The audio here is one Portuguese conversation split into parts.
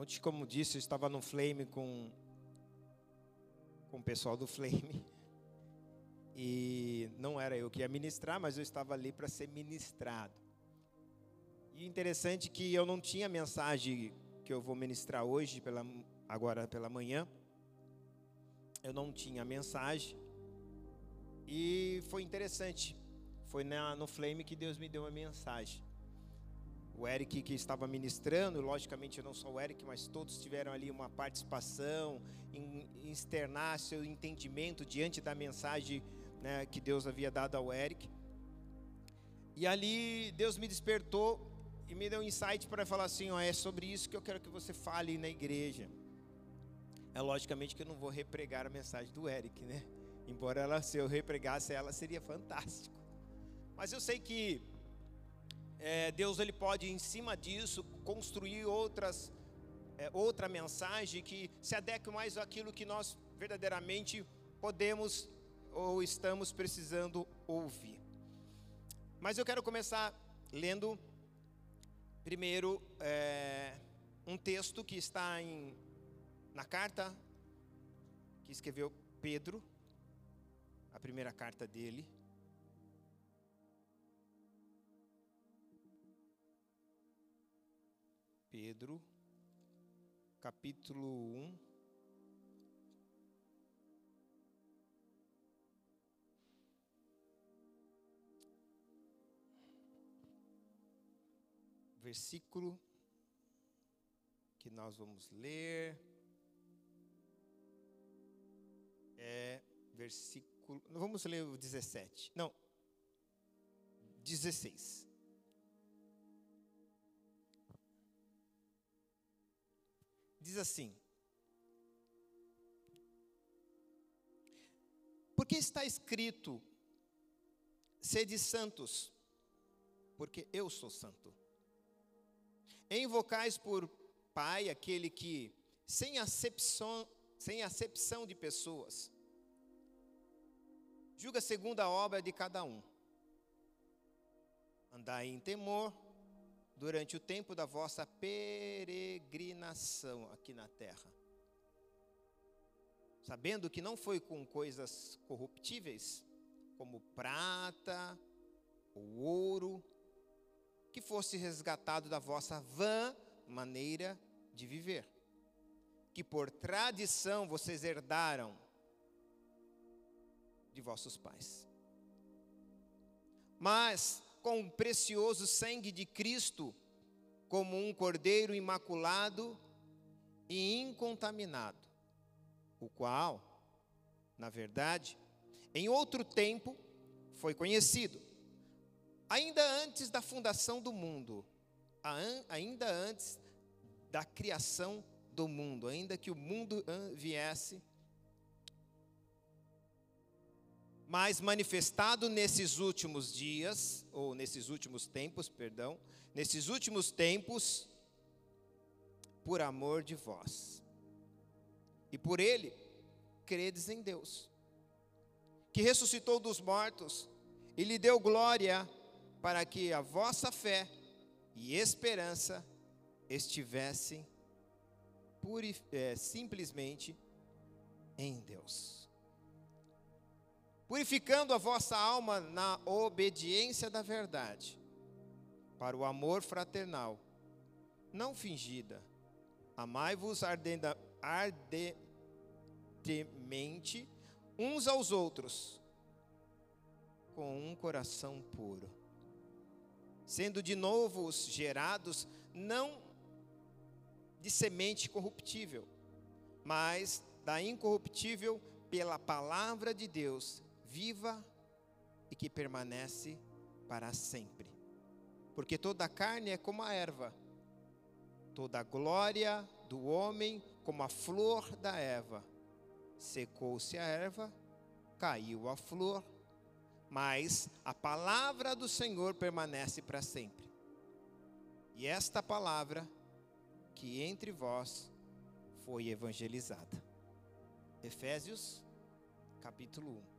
Ontem, como disse, eu estava no Flame com, com o pessoal do Flame. E não era eu que ia ministrar, mas eu estava ali para ser ministrado. E interessante que eu não tinha mensagem que eu vou ministrar hoje, pela, agora pela manhã. Eu não tinha mensagem. E foi interessante. Foi na, no Flame que Deus me deu a mensagem o Eric que estava ministrando, logicamente não só o Eric, mas todos tiveram ali uma participação em, externar seu entendimento diante da mensagem né, que Deus havia dado ao Eric. E ali Deus me despertou e me deu um insight para falar assim: ó, é sobre isso que eu quero que você fale na igreja. É logicamente que eu não vou repregar a mensagem do Eric, né? Embora ela, se eu repregasse ela, seria fantástico. Mas eu sei que é, Deus ele pode em cima disso construir outras é, outra mensagem que se adeque mais àquilo que nós verdadeiramente podemos ou estamos precisando ouvir. Mas eu quero começar lendo primeiro é, um texto que está em, na carta que escreveu Pedro, a primeira carta dele. Pedro, capítulo 1. Versículo que nós vamos ler é versículo. Vamos ler o 17. Não, 16. Diz assim: Porque está escrito: sede santos, porque eu sou santo. Invocais por Pai aquele que, sem acepção, sem acepção de pessoas, julga segundo a obra de cada um. Andai em temor, durante o tempo da vossa peregrinação aqui na terra. Sabendo que não foi com coisas corruptíveis, como prata ou ouro, que fosse resgatado da vossa vã maneira de viver, que por tradição vocês herdaram de vossos pais. Mas com o precioso sangue de Cristo, como um cordeiro imaculado e incontaminado, o qual, na verdade, em outro tempo foi conhecido, ainda antes da fundação do mundo, ainda antes da criação do mundo, ainda que o mundo viesse mas manifestado nesses últimos dias, ou nesses últimos tempos, perdão, nesses últimos tempos, por amor de vós. E por ele, credes em Deus, que ressuscitou dos mortos e lhe deu glória, para que a vossa fé e esperança estivessem é, simplesmente em Deus purificando a vossa alma na obediência da verdade, para o amor fraternal, não fingida. Amai-vos ardentemente uns aos outros, com um coração puro, sendo de novo gerados, não de semente corruptível, mas da incorruptível pela palavra de Deus viva e que permanece para sempre. Porque toda carne é como a erva, toda a glória do homem como a flor da erva. Secou-se a erva, caiu a flor, mas a palavra do Senhor permanece para sempre. E esta palavra que entre vós foi evangelizada. Efésios capítulo 1.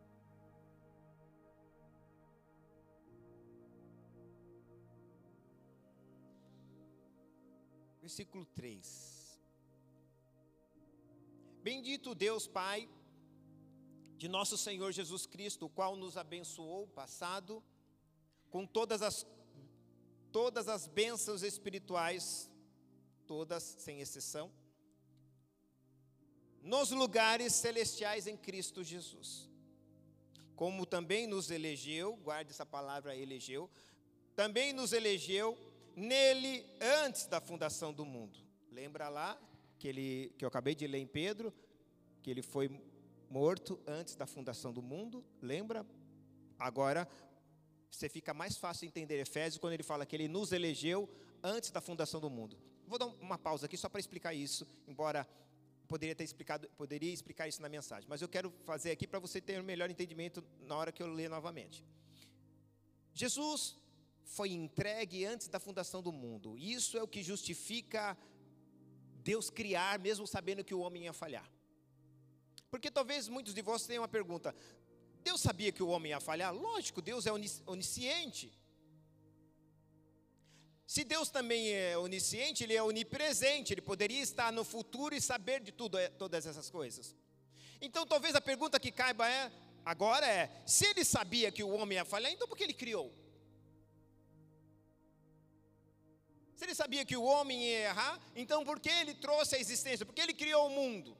Versículo 3. Bendito Deus Pai de nosso Senhor Jesus Cristo, o qual nos abençoou passado com todas as todas as bênçãos espirituais, todas sem exceção, nos lugares celestiais em Cristo Jesus. Como também nos elegeu, guarde essa palavra elegeu, também nos elegeu nele antes da fundação do mundo. Lembra lá que ele que eu acabei de ler em Pedro, que ele foi morto antes da fundação do mundo, lembra? Agora você fica mais fácil entender Efésios quando ele fala que ele nos elegeu antes da fundação do mundo. Vou dar uma pausa aqui só para explicar isso, embora poderia ter explicado, poderia explicar isso na mensagem, mas eu quero fazer aqui para você ter um melhor entendimento na hora que eu ler novamente. Jesus foi entregue antes da fundação do mundo. Isso é o que justifica Deus criar, mesmo sabendo que o homem ia falhar. Porque talvez muitos de vocês tenham uma pergunta: Deus sabia que o homem ia falhar? Lógico, Deus é onisciente. Se Deus também é onisciente, Ele é onipresente, Ele poderia estar no futuro e saber de tudo, é, todas essas coisas. Então, talvez a pergunta que caiba é, agora é: se Ele sabia que o homem ia falhar, então por que Ele criou? Se Ele sabia que o homem ia errar, então por que Ele trouxe a existência? Por que Ele criou o mundo?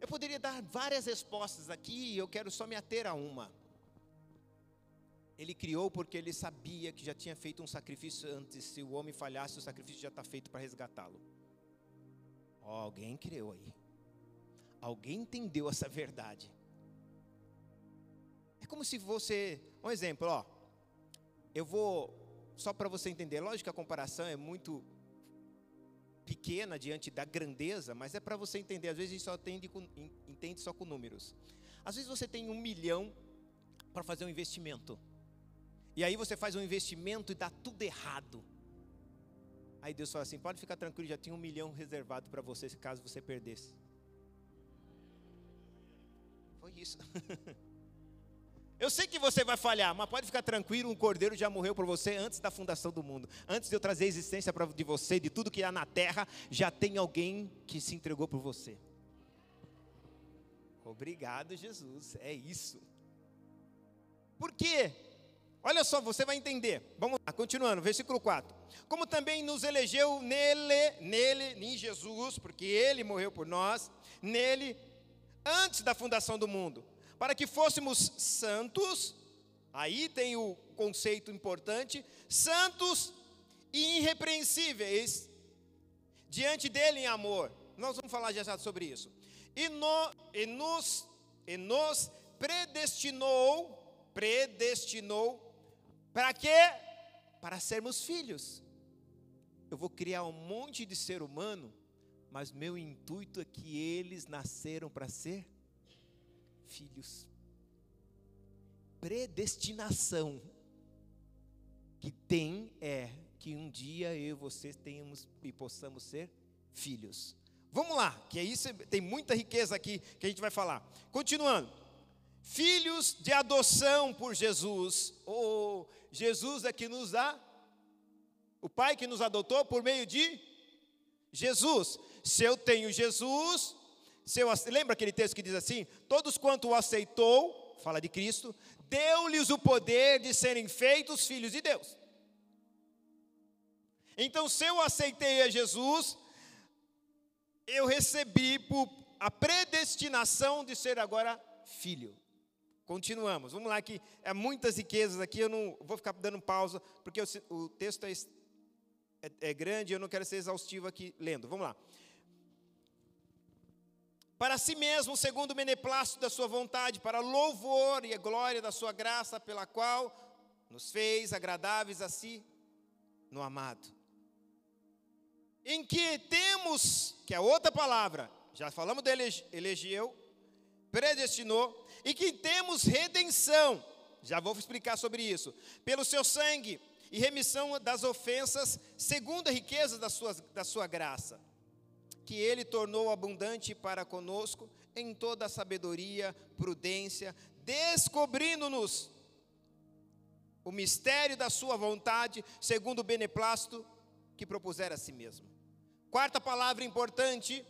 Eu poderia dar várias respostas aqui, eu quero só me ater a uma. Ele criou porque ele sabia que já tinha feito um sacrifício antes. Se o homem falhasse, o sacrifício já está feito para resgatá-lo. Oh, alguém criou aí. Alguém entendeu essa verdade. É como se você. Um exemplo, ó. Eu vou. Só para você entender. Lógico que a comparação é muito pequena diante da grandeza, mas é para você entender. Às vezes a gente só com, entende só com números. Às vezes você tem um milhão para fazer um investimento. E aí você faz um investimento e dá tudo errado. Aí Deus fala assim: pode ficar tranquilo, já tinha um milhão reservado para você caso você perdesse. Foi isso. Eu sei que você vai falhar, mas pode ficar tranquilo, um cordeiro já morreu por você antes da fundação do mundo. Antes de eu trazer a existência de você, de tudo que há na terra, já tem alguém que se entregou por você. Obrigado, Jesus. É isso. Por quê? Olha só, você vai entender. Vamos lá, continuando, versículo 4. Como também nos elegeu nele, nele, em Jesus, porque ele morreu por nós, nele, antes da fundação do mundo para que fôssemos santos, aí tem o conceito importante, santos e irrepreensíveis diante dele em amor. Nós vamos falar já sobre isso. E, no, e, nos, e nos predestinou, predestinou, para quê? Para sermos filhos. Eu vou criar um monte de ser humano, mas meu intuito é que eles nasceram para ser filhos. Predestinação que tem é que um dia eu e você tenhamos e possamos ser filhos. Vamos lá, que aí tem muita riqueza aqui que a gente vai falar. Continuando. Filhos de adoção por Jesus. Oh, Jesus é que nos dá. O Pai que nos adotou por meio de Jesus. Se eu tenho Jesus, seu, lembra aquele texto que diz assim: Todos quanto o aceitou, fala de Cristo, deu-lhes o poder de serem feitos filhos de Deus. Então, se eu aceitei a Jesus, eu recebi a predestinação de ser agora filho. Continuamos, vamos lá que é muitas riquezas aqui, eu não vou ficar dando pausa, porque o, o texto é, é, é grande, eu não quero ser exaustivo aqui lendo. Vamos lá para si mesmo, segundo o beneplácito da sua vontade, para louvor e a glória da sua graça, pela qual nos fez agradáveis a si no amado. Em que temos, que é outra palavra, já falamos de elegeu, predestinou, e que temos redenção, já vou explicar sobre isso, pelo seu sangue e remissão das ofensas, segundo a riqueza da sua, da sua graça que ele tornou abundante para conosco em toda sabedoria, prudência, descobrindo-nos o mistério da sua vontade, segundo o beneplácito que propusera a si mesmo, Quarta palavra importante,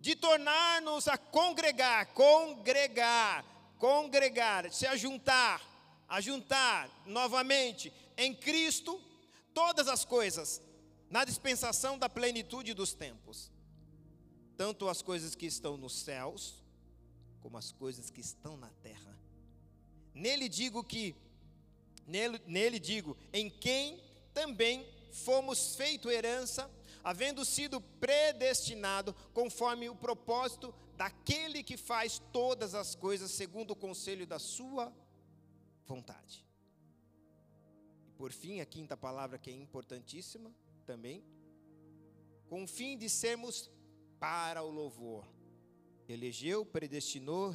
de tornar-nos a congregar, congregar, congregar, se ajuntar, ajuntar novamente em Cristo todas as coisas, na dispensação da plenitude dos tempos, tanto as coisas que estão nos céus, como as coisas que estão na terra. Nele digo que, nele, nele digo, em quem também fomos feito herança, havendo sido predestinado conforme o propósito daquele que faz todas as coisas segundo o conselho da sua vontade. E por fim, a quinta palavra que é importantíssima também, com o fim de sermos para o louvor. Elegeu, predestinou,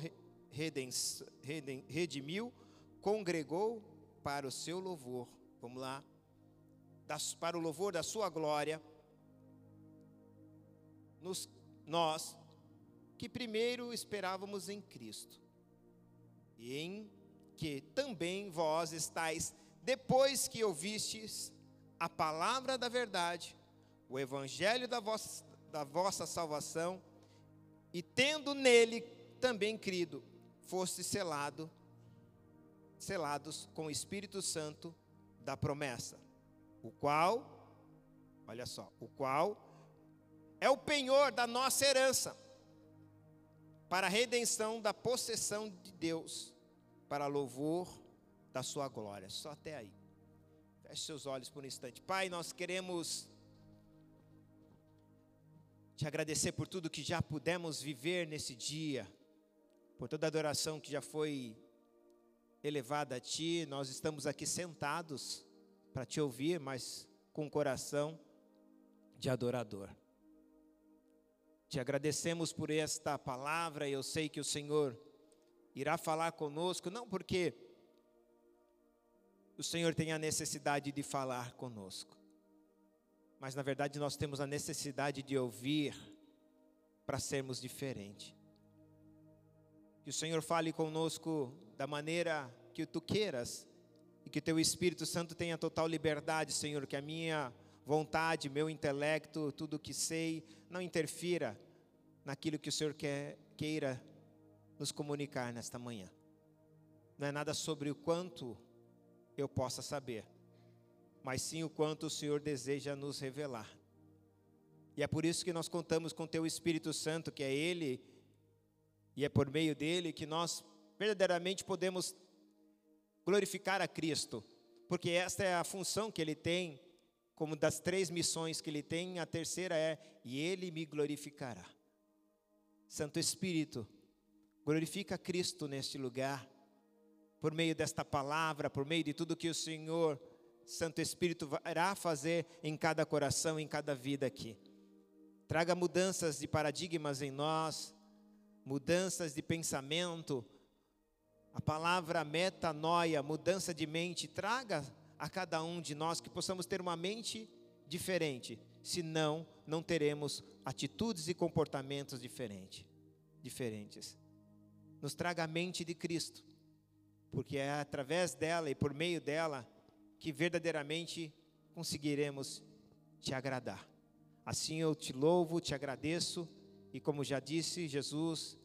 redimiu, congregou para o seu louvor. Vamos lá para o louvor da sua glória, nos, nós que primeiro esperávamos em Cristo, e em que também vós estáis, depois que ouvistes a palavra da verdade, o evangelho da vossa, da vossa salvação, e tendo nele também crido, foste selado, selados com o Espírito Santo da promessa o qual, olha só, o qual é o penhor da nossa herança, para a redenção da possessão de Deus, para louvor da sua glória. Só até aí. Feche seus olhos por um instante. Pai, nós queremos te agradecer por tudo que já pudemos viver nesse dia, por toda a adoração que já foi elevada a Ti. Nós estamos aqui sentados para te ouvir, mas com um coração de adorador. Te agradecemos por esta palavra, e eu sei que o Senhor irá falar conosco, não porque o Senhor tem a necessidade de falar conosco, mas na verdade nós temos a necessidade de ouvir para sermos diferentes. Que o Senhor fale conosco da maneira que tu queiras, e que teu Espírito Santo tenha total liberdade, Senhor, que a minha vontade, meu intelecto, tudo o que sei, não interfira naquilo que o Senhor quer, queira nos comunicar nesta manhã. Não é nada sobre o quanto eu possa saber, mas sim o quanto o Senhor deseja nos revelar. E é por isso que nós contamos com Teu Espírito Santo, que é Ele, e é por meio dele que nós verdadeiramente podemos glorificar a Cristo, porque esta é a função que ele tem, como das três missões que ele tem, a terceira é: e ele me glorificará. Santo Espírito, glorifica Cristo neste lugar, por meio desta palavra, por meio de tudo que o Senhor, Santo Espírito, irá fazer em cada coração, em cada vida aqui. Traga mudanças de paradigmas em nós, mudanças de pensamento, a palavra metanoia, mudança de mente, traga a cada um de nós que possamos ter uma mente diferente, senão não teremos atitudes e comportamentos diferente, diferentes. Nos traga a mente de Cristo, porque é através dela e por meio dela que verdadeiramente conseguiremos te agradar. Assim eu te louvo, te agradeço, e como já disse Jesus,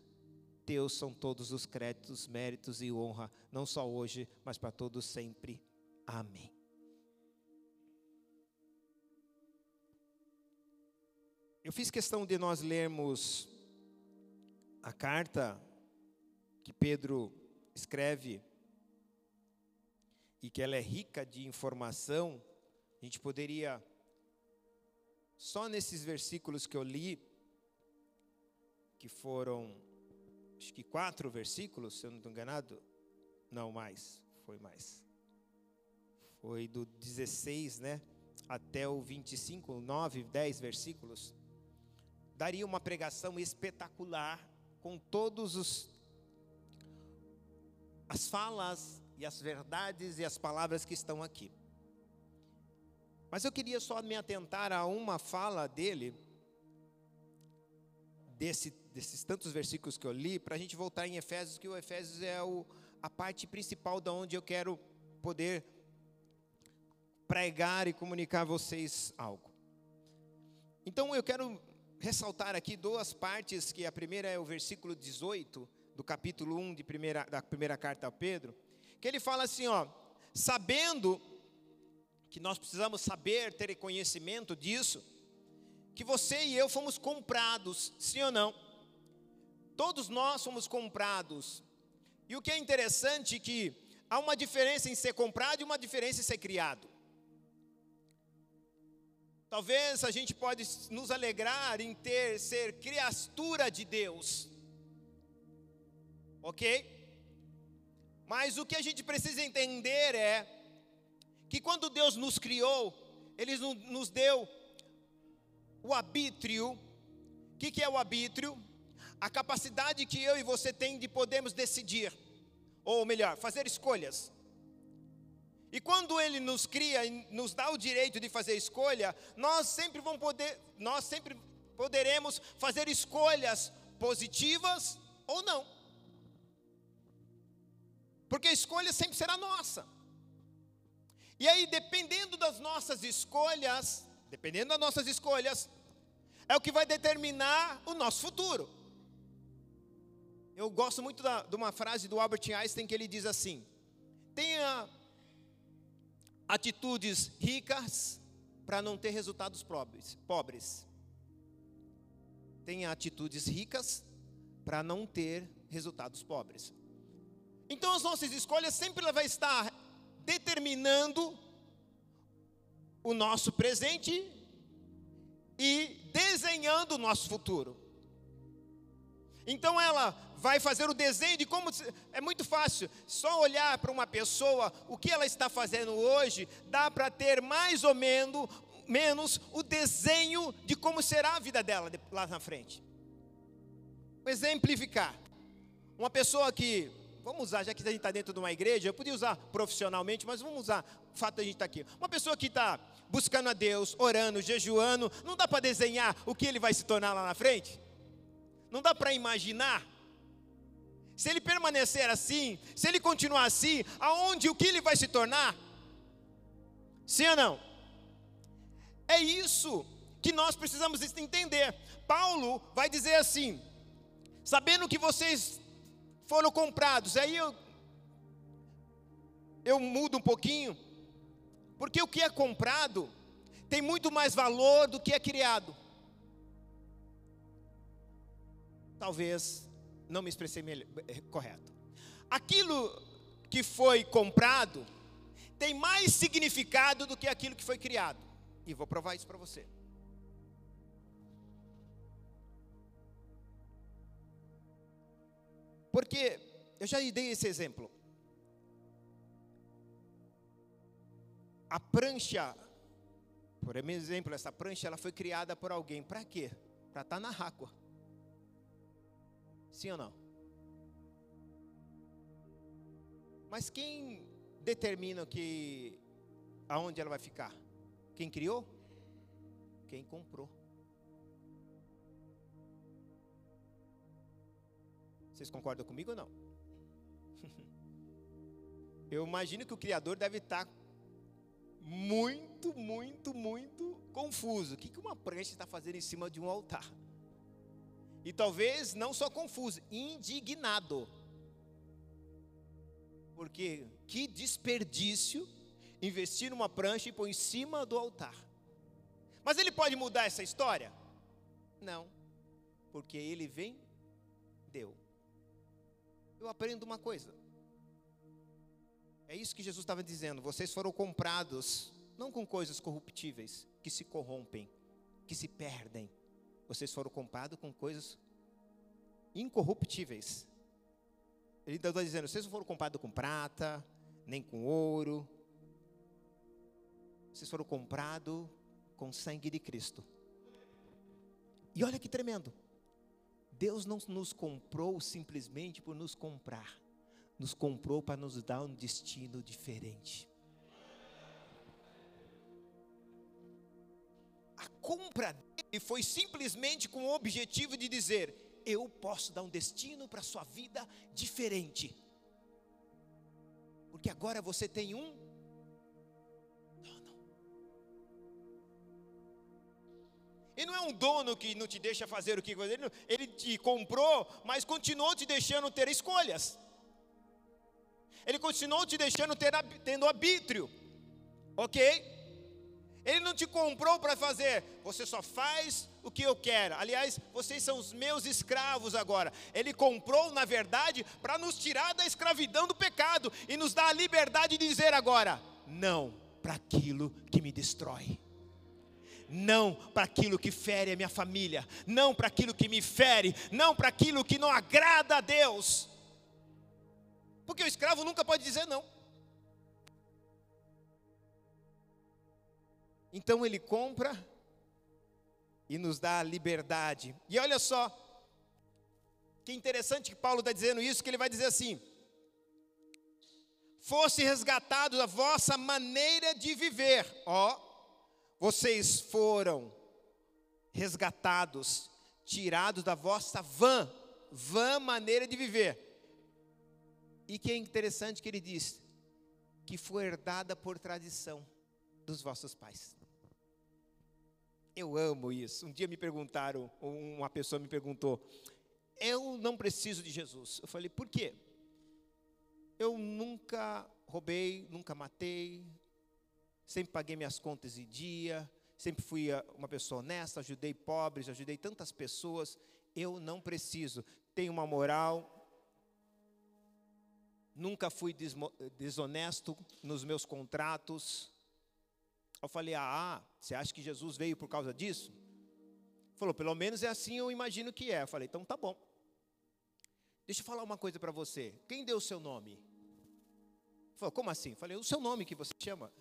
teus são todos os créditos, méritos e honra, não só hoje, mas para todos sempre. Amém. Eu fiz questão de nós lermos a carta que Pedro escreve e que ela é rica de informação. A gente poderia, só nesses versículos que eu li, que foram acho que quatro versículos, se eu não estou enganado. Não, mais, foi mais. Foi do 16, né? Até o 25, 9, 10 versículos. Daria uma pregação espetacular com todos os as falas e as verdades e as palavras que estão aqui. Mas eu queria só me atentar a uma fala dele, desse desses tantos versículos que eu li, para a gente voltar em Efésios, que o Efésios é o, a parte principal da onde eu quero poder pregar e comunicar a vocês algo. Então eu quero ressaltar aqui duas partes, que a primeira é o versículo 18 do capítulo 1 de primeira, da primeira carta a Pedro, que ele fala assim, ó, sabendo que nós precisamos saber, ter conhecimento disso, que você e eu fomos comprados, sim ou não? Todos nós somos comprados. E o que é interessante é que há uma diferença em ser comprado e uma diferença em ser criado. Talvez a gente pode nos alegrar em ter ser criatura de Deus. OK? Mas o que a gente precisa entender é que quando Deus nos criou, Ele nos deu o arbítrio. O que, que é o arbítrio? A capacidade que eu e você tem de podermos decidir, ou melhor, fazer escolhas. E quando Ele nos cria e nos dá o direito de fazer escolha, nós sempre vamos poder, nós sempre poderemos fazer escolhas positivas ou não. Porque a escolha sempre será nossa. E aí, dependendo das nossas escolhas, dependendo das nossas escolhas, é o que vai determinar o nosso futuro. Eu gosto muito da, de uma frase do Albert Einstein que ele diz assim: tenha atitudes ricas para não ter resultados pobres. pobres. Tenha atitudes ricas para não ter resultados pobres. Então as nossas escolhas sempre vai estar determinando o nosso presente e desenhando o nosso futuro. Então ela vai fazer o desenho de como é muito fácil, só olhar para uma pessoa, o que ela está fazendo hoje, dá para ter mais ou menos menos o desenho de como será a vida dela lá na frente. Exemplificar. Uma pessoa que vamos usar, já que a gente está dentro de uma igreja, eu podia usar profissionalmente, mas vamos usar o fato de a gente estar tá aqui. Uma pessoa que está buscando a Deus, orando, jejuando, não dá para desenhar o que ele vai se tornar lá na frente? Não dá para imaginar? Se ele permanecer assim, se ele continuar assim, aonde, o que ele vai se tornar? Sim ou não? É isso que nós precisamos entender. Paulo vai dizer assim: sabendo que vocês foram comprados. Aí eu, eu mudo um pouquinho, porque o que é comprado tem muito mais valor do que é criado. Talvez não me expressei melhor, é, correto. Aquilo que foi comprado tem mais significado do que aquilo que foi criado. E vou provar isso para você. Porque eu já dei esse exemplo. A prancha, por exemplo, essa prancha ela foi criada por alguém. Para quê? Para estar tá na água. Sim ou não? Mas quem determina que aonde ela vai ficar? Quem criou? Quem comprou. Vocês concordam comigo ou não? Eu imagino que o Criador deve estar muito, muito, muito confuso. O que uma prancha está fazendo em cima de um altar? E talvez não só confuso, indignado. Porque que desperdício investir numa prancha e pôr em cima do altar. Mas ele pode mudar essa história? Não, porque ele vem, deu eu aprendo uma coisa. É isso que Jesus estava dizendo. Vocês foram comprados, não com coisas corruptíveis, que se corrompem, que se perdem. Vocês foram comprados com coisas incorruptíveis. Ele está dizendo: vocês não foram comprados com prata, nem com ouro. Vocês foram comprados com sangue de Cristo. E olha que tremendo. Deus não nos comprou simplesmente por nos comprar, nos comprou para nos dar um destino diferente. A compra dele foi simplesmente com o objetivo de dizer: eu posso dar um destino para a sua vida diferente. Porque agora você tem um E não é um dono que não te deixa fazer o que fazer, ele te comprou, mas continuou te deixando ter escolhas. Ele continuou te deixando ter, tendo arbítrio, ok? Ele não te comprou para fazer, você só faz o que eu quero. Aliás, vocês são os meus escravos agora. Ele comprou, na verdade, para nos tirar da escravidão do pecado e nos dar a liberdade de dizer agora: não para aquilo que me destrói. Não para aquilo que fere a minha família, não para aquilo que me fere, não para aquilo que não agrada a Deus. Porque o escravo nunca pode dizer não. Então ele compra e nos dá a liberdade. E olha só, que interessante que Paulo está dizendo isso, que ele vai dizer assim: fosse resgatado a vossa maneira de viver, ó, vocês foram resgatados, tirados da vossa vã, vã maneira de viver. E que é interessante que ele diz que foi herdada por tradição dos vossos pais. Eu amo isso. Um dia me perguntaram, uma pessoa me perguntou: Eu não preciso de Jesus. Eu falei: Por quê? Eu nunca roubei, nunca matei, sempre paguei minhas contas em dia, sempre fui uma pessoa honesta, ajudei pobres, ajudei tantas pessoas. Eu não preciso. Tenho uma moral. Nunca fui desonesto nos meus contratos. Eu falei: Ah, você acha que Jesus veio por causa disso? Falou: Pelo menos é assim eu imagino que é. Eu falei: Então tá bom. Deixa eu falar uma coisa para você. Quem deu o seu nome? Falou: Como assim? Eu falei: O seu nome que você chama?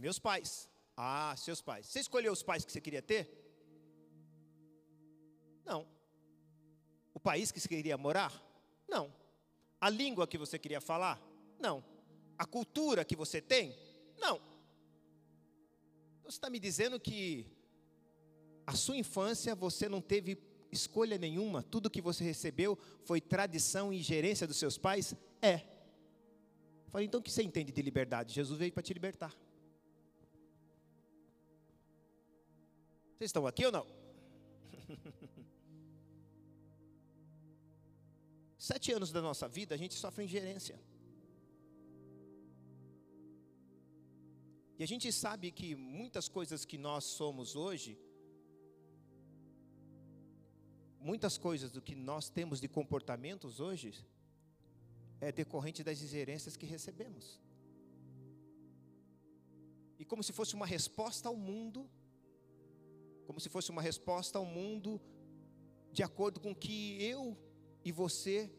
Meus pais. Ah, seus pais. Você escolheu os pais que você queria ter? Não. O país que você queria morar? Não. A língua que você queria falar? Não. A cultura que você tem? Não. Você está me dizendo que a sua infância você não teve escolha nenhuma, tudo que você recebeu foi tradição e gerência dos seus pais? É. Falei, então o que você entende de liberdade? Jesus veio para te libertar. Vocês estão aqui ou não? Sete anos da nossa vida a gente sofre ingerência. E a gente sabe que muitas coisas que nós somos hoje, muitas coisas do que nós temos de comportamentos hoje, é decorrente das ingerências que recebemos. E como se fosse uma resposta ao mundo, como se fosse uma resposta ao mundo, de acordo com que eu e você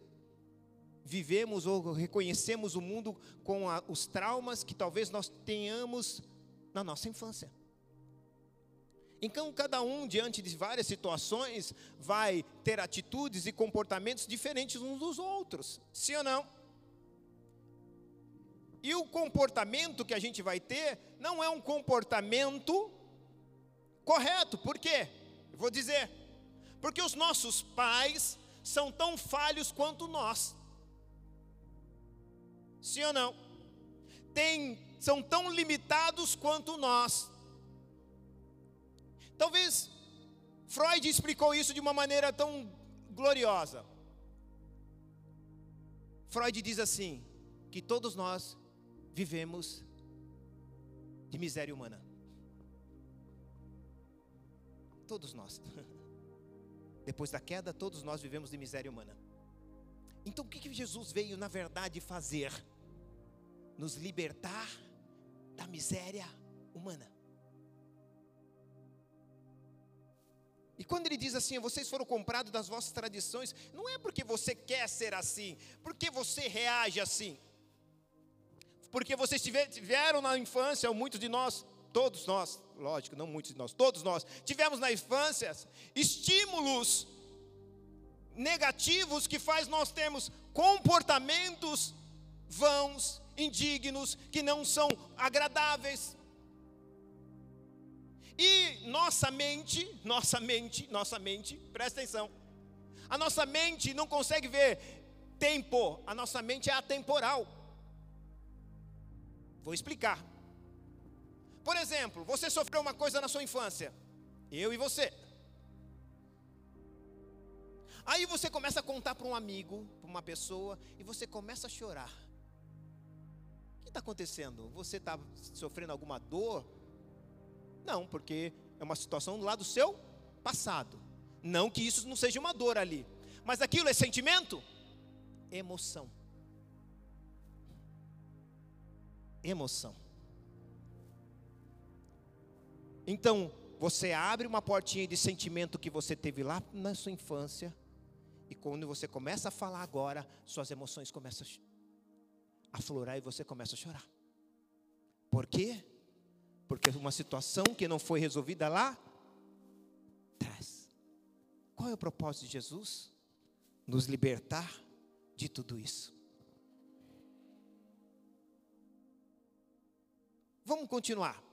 vivemos ou reconhecemos o mundo com a, os traumas que talvez nós tenhamos na nossa infância. Então, cada um, diante de várias situações, vai ter atitudes e comportamentos diferentes uns dos outros, sim ou não? E o comportamento que a gente vai ter não é um comportamento correto, por quê? Eu vou dizer, porque os nossos pais são tão falhos quanto nós. Sim ou não? Tem, são tão limitados quanto nós. Talvez Freud explicou isso de uma maneira tão gloriosa. Freud diz assim: que todos nós vivemos de miséria humana. Todos nós. Depois da queda, todos nós vivemos de miséria humana. Então, o que, Jesus veio, na verdade, fazer? nos libertar da miséria humana. E quando ele diz assim, vocês foram comprados das vossas tradições, não é porque você quer ser assim, porque você reage assim. Porque vocês tiveram na infância, muitos de nós, todos nós, lógico, não muitos de nós, todos nós, tivemos na infância estímulos negativos que faz nós termos comportamentos vãos, indignos, que não são agradáveis. E nossa mente, nossa mente, nossa mente, presta atenção. A nossa mente não consegue ver tempo, a nossa mente é atemporal. Vou explicar. Por exemplo, você sofreu uma coisa na sua infância. Eu e você. Aí você começa a contar para um amigo, para uma pessoa, e você começa a chorar. O que está acontecendo? Você está sofrendo alguma dor? Não, porque é uma situação lá do seu passado. Não que isso não seja uma dor ali. Mas aquilo é sentimento? Emoção. Emoção. Então, você abre uma portinha de sentimento que você teve lá na sua infância, e quando você começa a falar agora, suas emoções começam a aflorar e você começa a chorar. Por quê? Porque uma situação que não foi resolvida lá atrás. Qual é o propósito de Jesus? Nos libertar de tudo isso. Vamos continuar.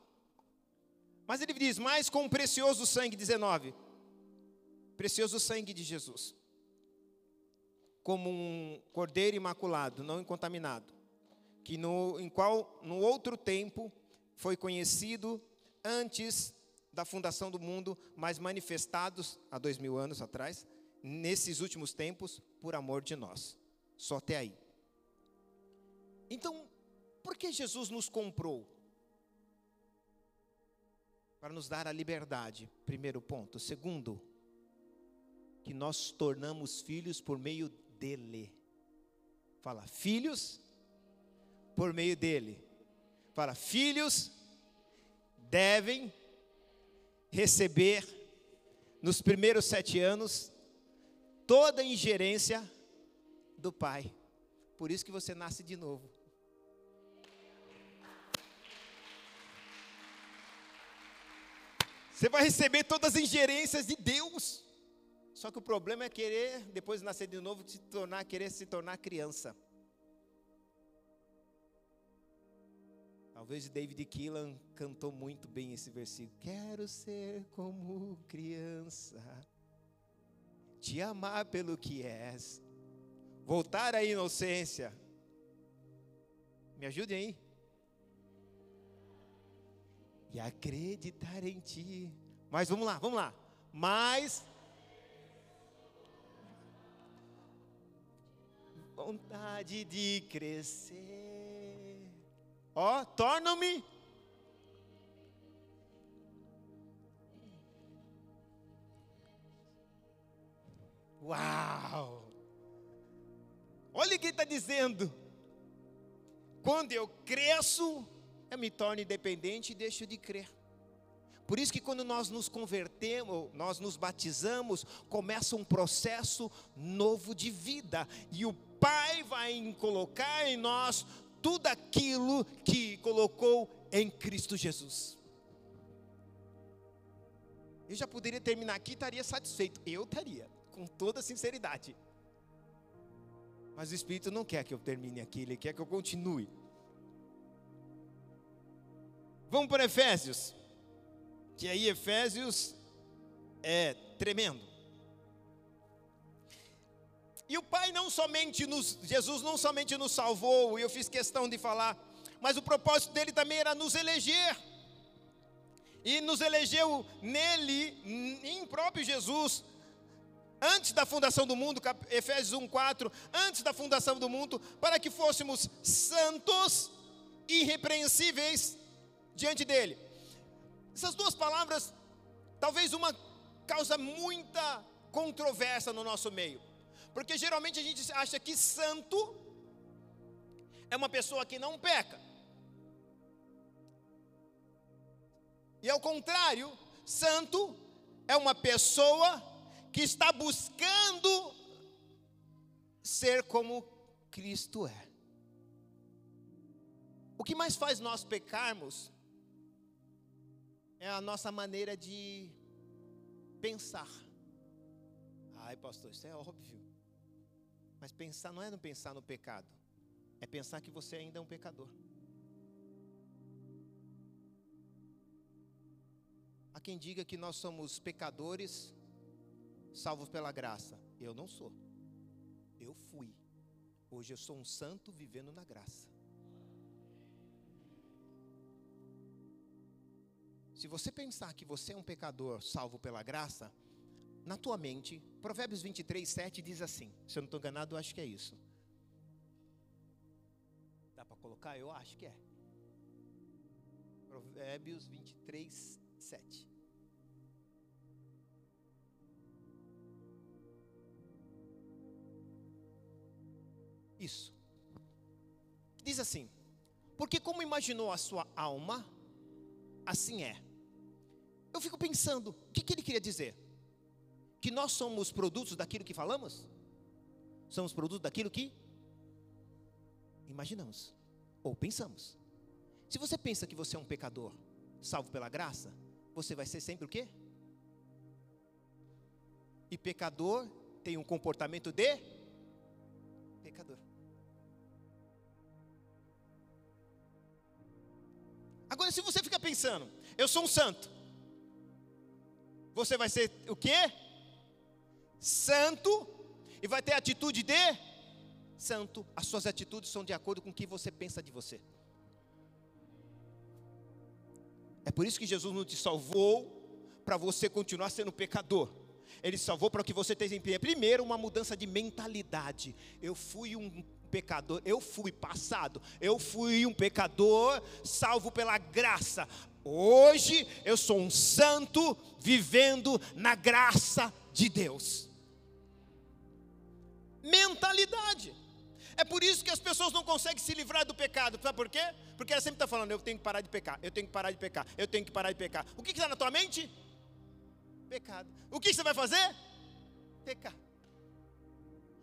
Mas ele diz: mais com o precioso sangue, 19. Precioso sangue de Jesus. Como um cordeiro imaculado, não incontaminado. Que no, em qual, no outro tempo, foi conhecido antes da fundação do mundo, mas manifestados há dois mil anos atrás, nesses últimos tempos, por amor de nós. Só até aí. Então, por que Jesus nos comprou? Para nos dar a liberdade, primeiro ponto. Segundo, que nós tornamos filhos por meio dele. Fala, filhos por meio dele. Fala, filhos devem receber nos primeiros sete anos toda a ingerência do Pai. Por isso que você nasce de novo. Você vai receber todas as ingerências de Deus. Só que o problema é querer, depois de nascer de novo, se tornar, querer se tornar criança. Talvez David Keelan cantou muito bem esse versículo. Quero ser como criança, te amar pelo que és, voltar à inocência. Me ajude aí. E acreditar em ti. Mas vamos lá, vamos lá. Mas vontade de crescer. Ó, oh, torna-me Uau! Olha o que está dizendo. Quando eu cresço, eu me torno independente e deixo de crer. Por isso que quando nós nos convertemos, nós nos batizamos, começa um processo novo de vida. E o Pai vai colocar em nós tudo aquilo que colocou em Cristo Jesus. Eu já poderia terminar aqui e estaria satisfeito. Eu estaria, com toda sinceridade. Mas o Espírito não quer que eu termine aqui, ele quer que eu continue. Vamos para Efésios. Que aí Efésios é tremendo. E o Pai não somente nos, Jesus não somente nos salvou, e eu fiz questão de falar, mas o propósito dele também era nos eleger. E nos elegeu nele, em próprio Jesus, antes da fundação do mundo, Efésios 1:4, antes da fundação do mundo, para que fôssemos santos, irrepreensíveis diante dele. Essas duas palavras, talvez uma causa muita controvérsia no nosso meio. Porque geralmente a gente acha que santo é uma pessoa que não peca. E ao contrário, santo é uma pessoa que está buscando ser como Cristo é. O que mais faz nós pecarmos é a nossa maneira de pensar. Ai, pastor, isso é óbvio. Mas pensar não é não pensar no pecado, é pensar que você ainda é um pecador. Há quem diga que nós somos pecadores salvos pela graça. Eu não sou. Eu fui. Hoje eu sou um santo vivendo na graça. Se você pensar que você é um pecador salvo pela graça, na tua mente, Provérbios 23, 7 diz assim: se eu não estou enganado, eu acho que é isso. Dá para colocar? Eu acho que é. Provérbios 23, 7. Isso. Diz assim: Porque como imaginou a sua alma, assim é. Eu fico pensando, o que, que ele queria dizer? Que nós somos produtos daquilo que falamos? Somos produtos daquilo que imaginamos ou pensamos. Se você pensa que você é um pecador, salvo pela graça, você vai ser sempre o quê? E pecador tem um comportamento de pecador. Agora, se você fica pensando, eu sou um santo, você vai ser o quê? Santo, e vai ter atitude de santo. As suas atitudes são de acordo com o que você pensa de você. É por isso que Jesus não te salvou para você continuar sendo pecador. Ele salvou para que você tenha primeiro uma mudança de mentalidade. Eu fui um pecador, eu fui passado, eu fui um pecador salvo pela graça. Hoje eu sou um santo vivendo na graça de Deus. Mentalidade. É por isso que as pessoas não conseguem se livrar do pecado. Sabe por quê? Porque ela sempre está falando: eu tenho que parar de pecar, eu tenho que parar de pecar, eu tenho que parar de pecar. O que está na tua mente? Pecado. O que você vai fazer? Pecar.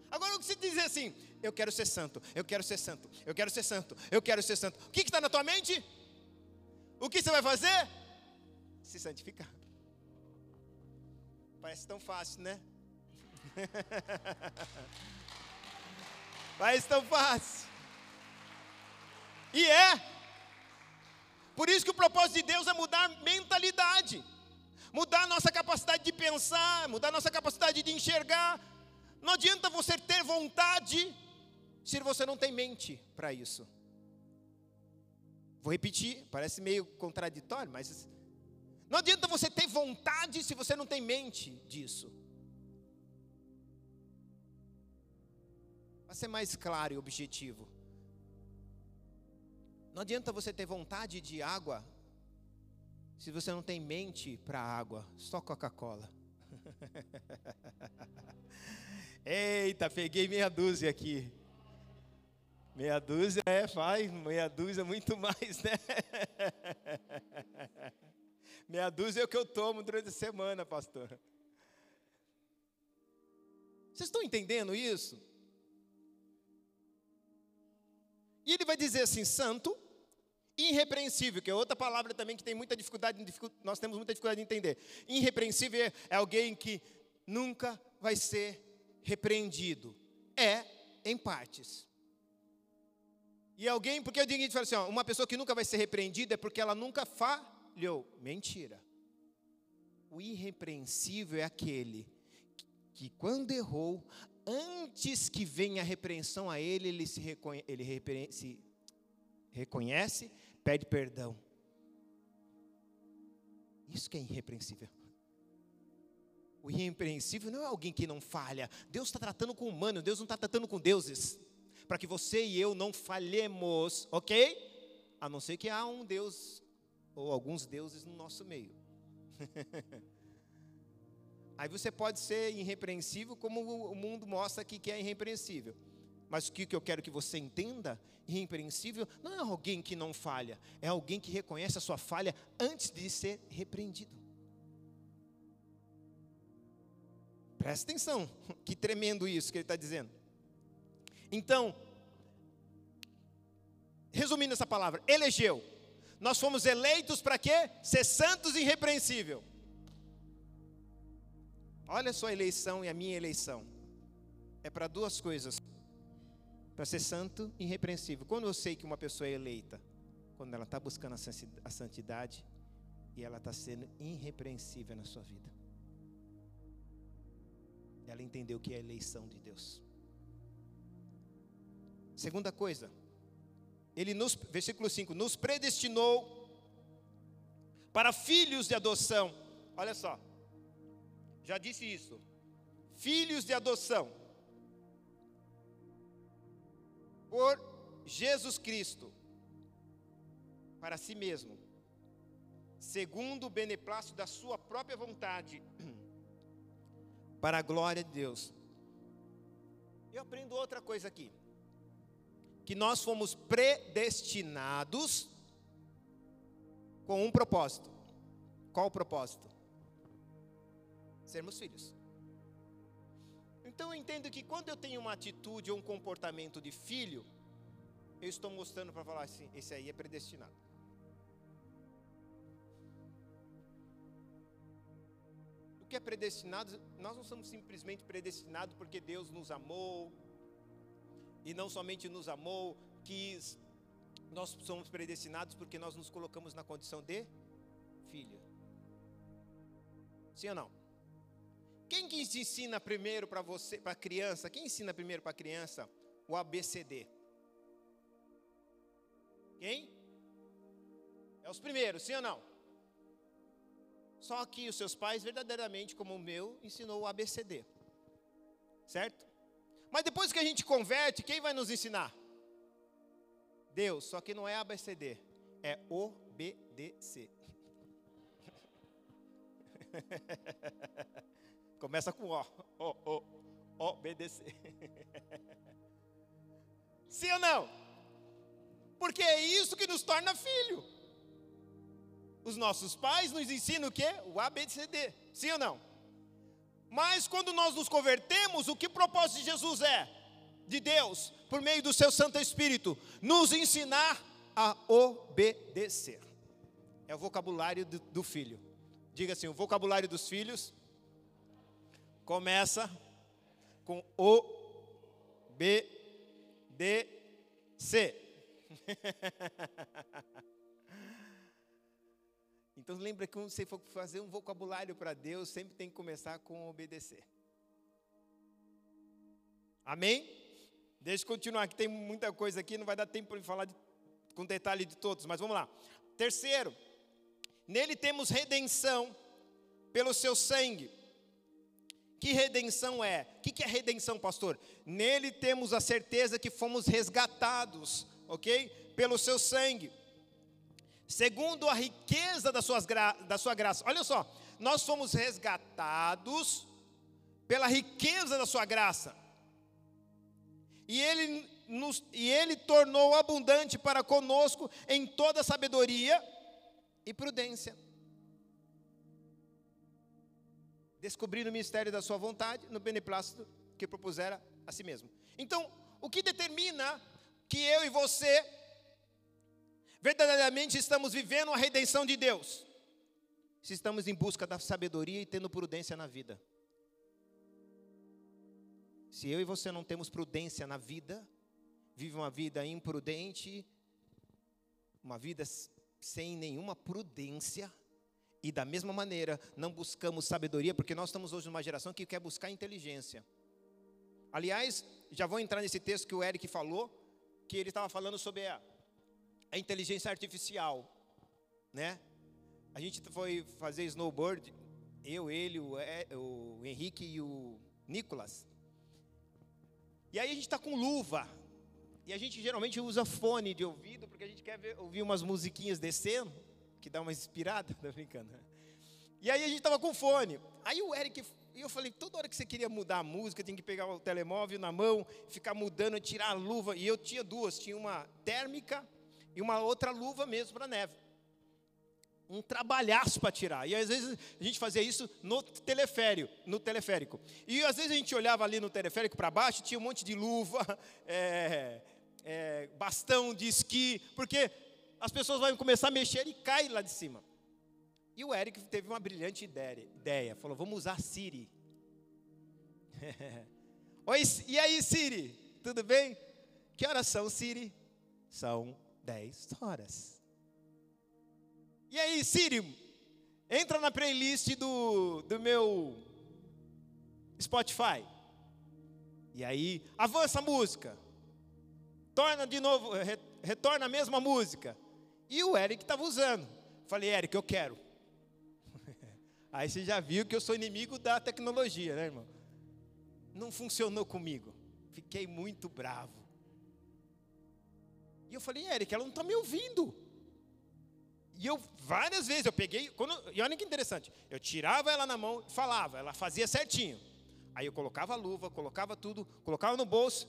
Agora, o que se dizer assim, eu quero ser santo, eu quero ser santo, eu quero ser santo, eu quero ser santo. O que está na tua mente? O que você vai fazer? Se santificar. Parece tão fácil, né? Parece tão fácil. E é. Por isso que o propósito de Deus é mudar a mentalidade, mudar a nossa capacidade de pensar, mudar a nossa capacidade de enxergar. Não adianta você ter vontade se você não tem mente para isso. Vou repetir, parece meio contraditório, mas não adianta você ter vontade se você não tem mente disso. Para ser mais claro e objetivo. Não adianta você ter vontade de água se você não tem mente para água, só Coca-Cola. Eita, peguei meia dúzia aqui. Meia dúzia é, faz, meia dúzia é muito mais, né? Meia dúzia é o que eu tomo durante a semana, pastor. Vocês estão entendendo isso? E ele vai dizer assim: santo, irrepreensível, que é outra palavra também que tem muita dificuldade, nós temos muita dificuldade de entender. Irrepreensível é alguém que nunca vai ser repreendido. É em partes. E alguém, porque eu digo fala assim, ó, uma pessoa que nunca vai ser repreendida é porque ela nunca falhou. Mentira. O irrepreensível é aquele que, quando errou, antes que venha a repreensão a ele, ele se, reconhe ele repre se reconhece, pede perdão. Isso que é irrepreensível. O irrepreensível não é alguém que não falha. Deus está tratando com humanos, Deus não está tratando com deuses. Para que você e eu não falhemos, ok? A não ser que há um Deus, ou alguns deuses no nosso meio. Aí você pode ser irrepreensível, como o mundo mostra aqui que é irrepreensível. Mas o que eu quero que você entenda, irrepreensível, não é alguém que não falha, é alguém que reconhece a sua falha antes de ser repreendido. Presta atenção, que tremendo isso que ele está dizendo. Então, resumindo essa palavra, elegeu. Nós fomos eleitos para quê? Ser santos e irrepreensível. Olha a sua eleição e a minha eleição. É para duas coisas. Para ser santo e irrepreensível. Quando eu sei que uma pessoa é eleita? Quando ela está buscando a santidade e ela está sendo irrepreensível na sua vida. Ela entendeu que é a eleição de Deus. Segunda coisa, ele nos, versículo 5, nos predestinou para filhos de adoção. Olha só, já disse isso. Filhos de adoção. Por Jesus Cristo, para si mesmo, segundo o beneplácito da sua própria vontade, para a glória de Deus. Eu aprendo outra coisa aqui. Que nós fomos predestinados com um propósito. Qual o propósito? Sermos filhos. Então eu entendo que quando eu tenho uma atitude ou um comportamento de filho, eu estou mostrando para falar assim: esse aí é predestinado. O que é predestinado? Nós não somos simplesmente predestinados porque Deus nos amou, e não somente nos amou, quis nós somos predestinados porque nós nos colocamos na condição de filho. Sim ou não? Quem que ensina primeiro para você, para a criança? Quem ensina primeiro para a criança o ABCD? Quem? É os primeiros, sim ou não? Só que os seus pais, verdadeiramente, como o meu, ensinou o ABCD. Certo? Mas depois que a gente converte, quem vai nos ensinar? Deus, só que não é ABCD, é obedecer. Começa com O, O, O, obedecer. Sim ou não? Porque é isso que nos torna filho. Os nossos pais nos ensinam o quê? O ABCD. Sim ou não? Mas quando nós nos convertemos, o que propósito de Jesus é? de Deus, por meio do seu Santo Espírito, nos ensinar a obedecer. É o vocabulário do, do filho. Diga assim: o vocabulário dos filhos começa com o B D C. então lembra que quando você for fazer um vocabulário para Deus, sempre tem que começar com obedecer. Amém? Deixa eu continuar, que tem muita coisa aqui, não vai dar tempo para falar de, com detalhe de todos, mas vamos lá. Terceiro, nele temos redenção pelo seu sangue. Que redenção é? O que, que é redenção, pastor? Nele temos a certeza que fomos resgatados, ok? Pelo seu sangue, segundo a riqueza das suas da sua graça. Olha só, nós fomos resgatados pela riqueza da sua graça e ele, nos, e ele tornou abundante para conosco em toda sabedoria e prudência. Descobrindo o mistério da sua vontade no beneplácito que propusera a si mesmo. Então, o que determina que eu e você verdadeiramente estamos vivendo a redenção de Deus? Se estamos em busca da sabedoria e tendo prudência na vida. Se eu e você não temos prudência na vida, vive uma vida imprudente, uma vida sem nenhuma prudência, e da mesma maneira não buscamos sabedoria, porque nós estamos hoje numa geração que quer buscar inteligência. Aliás, já vou entrar nesse texto que o Eric falou, que ele estava falando sobre a, a inteligência artificial, né? A gente foi fazer snowboard, eu, ele, o, o Henrique e o Nicolas. E aí a gente está com luva. E a gente geralmente usa fone de ouvido, porque a gente quer ver, ouvir umas musiquinhas descendo, que dá uma inspirada, tá brincando. E aí a gente estava com fone. Aí o Eric, e eu falei, toda hora que você queria mudar a música, tem que pegar o telemóvel na mão, ficar mudando, tirar a luva. E eu tinha duas, tinha uma térmica e uma outra luva mesmo para neve um trabalhaço para tirar. E às vezes a gente fazia isso no teleférico, no teleférico. E às vezes a gente olhava ali no teleférico para baixo, tinha um monte de luva, é, é, bastão de esqui, porque as pessoas vão começar a mexer e cai lá de cima. E o Eric teve uma brilhante ideia, falou: vamos usar Siri. Oi, e aí, Siri? Tudo bem? Que horas são, Siri? São 10 horas. E aí, Siri, entra na playlist do, do meu Spotify. E aí, avança a música. Torna de novo, retorna a mesma música. E o Eric estava usando. Falei, Eric, eu quero. Aí você já viu que eu sou inimigo da tecnologia, né, irmão? Não funcionou comigo. Fiquei muito bravo. E eu falei, Eric, ela não está me ouvindo. E eu, várias vezes, eu peguei. Quando, e olha que interessante. Eu tirava ela na mão falava, ela fazia certinho. Aí eu colocava a luva, colocava tudo, colocava no bolso.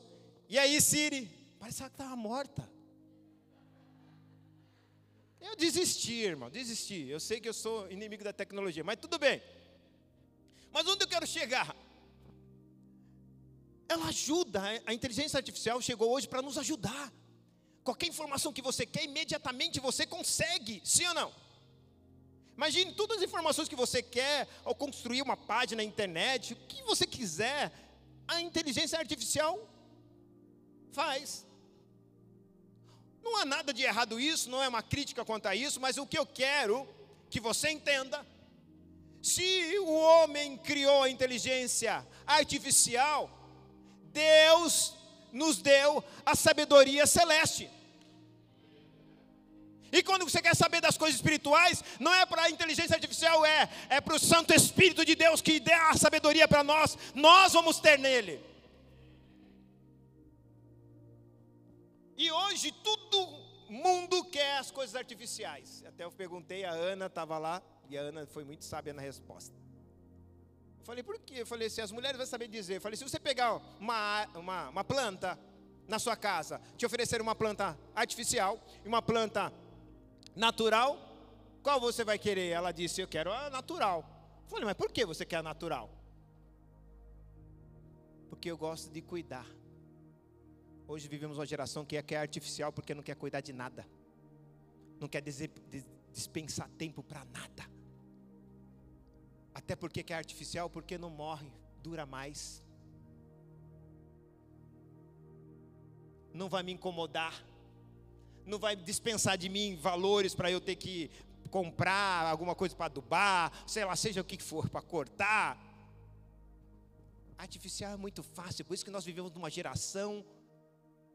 E aí, Siri, parecia que estava morta. Eu desisti, irmão, desisti. Eu sei que eu sou inimigo da tecnologia, mas tudo bem. Mas onde eu quero chegar? Ela ajuda, a inteligência artificial chegou hoje para nos ajudar. Qualquer informação que você quer, imediatamente você consegue, sim ou não? Imagine todas as informações que você quer ao construir uma página na internet, o que você quiser, a inteligência artificial faz. Não há nada de errado isso, não é uma crítica quanto a isso, mas o que eu quero que você entenda, se o homem criou a inteligência artificial, Deus nos deu a sabedoria celeste. E quando você quer saber das coisas espirituais, não é para a inteligência artificial, é, é para o Santo Espírito de Deus que dá a sabedoria para nós, nós vamos ter nele. E hoje todo mundo quer as coisas artificiais. Até eu perguntei, a Ana estava lá, e a Ana foi muito sábia na resposta. Eu falei, por quê? Eu falei, se as mulheres vão saber dizer. Eu falei, se você pegar uma, uma, uma planta na sua casa, te oferecer uma planta artificial e uma planta natural, qual você vai querer? Ela disse, eu quero a natural. Eu falei, mas por que você quer a natural? Porque eu gosto de cuidar. Hoje vivemos uma geração que é, que é artificial porque não quer cuidar de nada, não quer dispensar tempo para nada. Até porque que é artificial, porque não morre, dura mais. Não vai me incomodar, não vai dispensar de mim valores para eu ter que comprar alguma coisa para adubar, sei lá, seja o que for, para cortar. Artificial é muito fácil, por isso que nós vivemos numa geração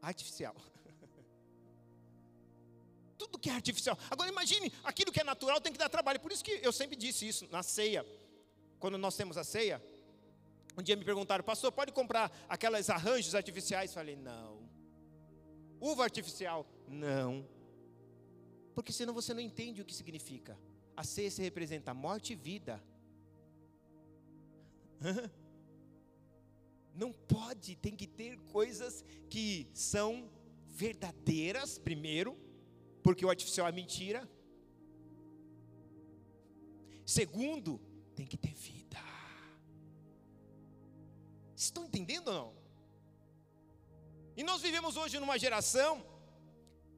artificial. Tudo que é artificial. Agora imagine, aquilo que é natural tem que dar trabalho. Por isso que eu sempre disse isso na ceia. Quando nós temos a ceia, um dia me perguntaram, pastor, pode comprar aquelas arranjos artificiais? Falei, não. Uva artificial? Não. Porque senão você não entende o que significa. A ceia se representa morte e vida. Não pode, tem que ter coisas que são verdadeiras, primeiro, porque o artificial é mentira. Segundo, tem que ter vida. Estão entendendo ou não? E nós vivemos hoje numa geração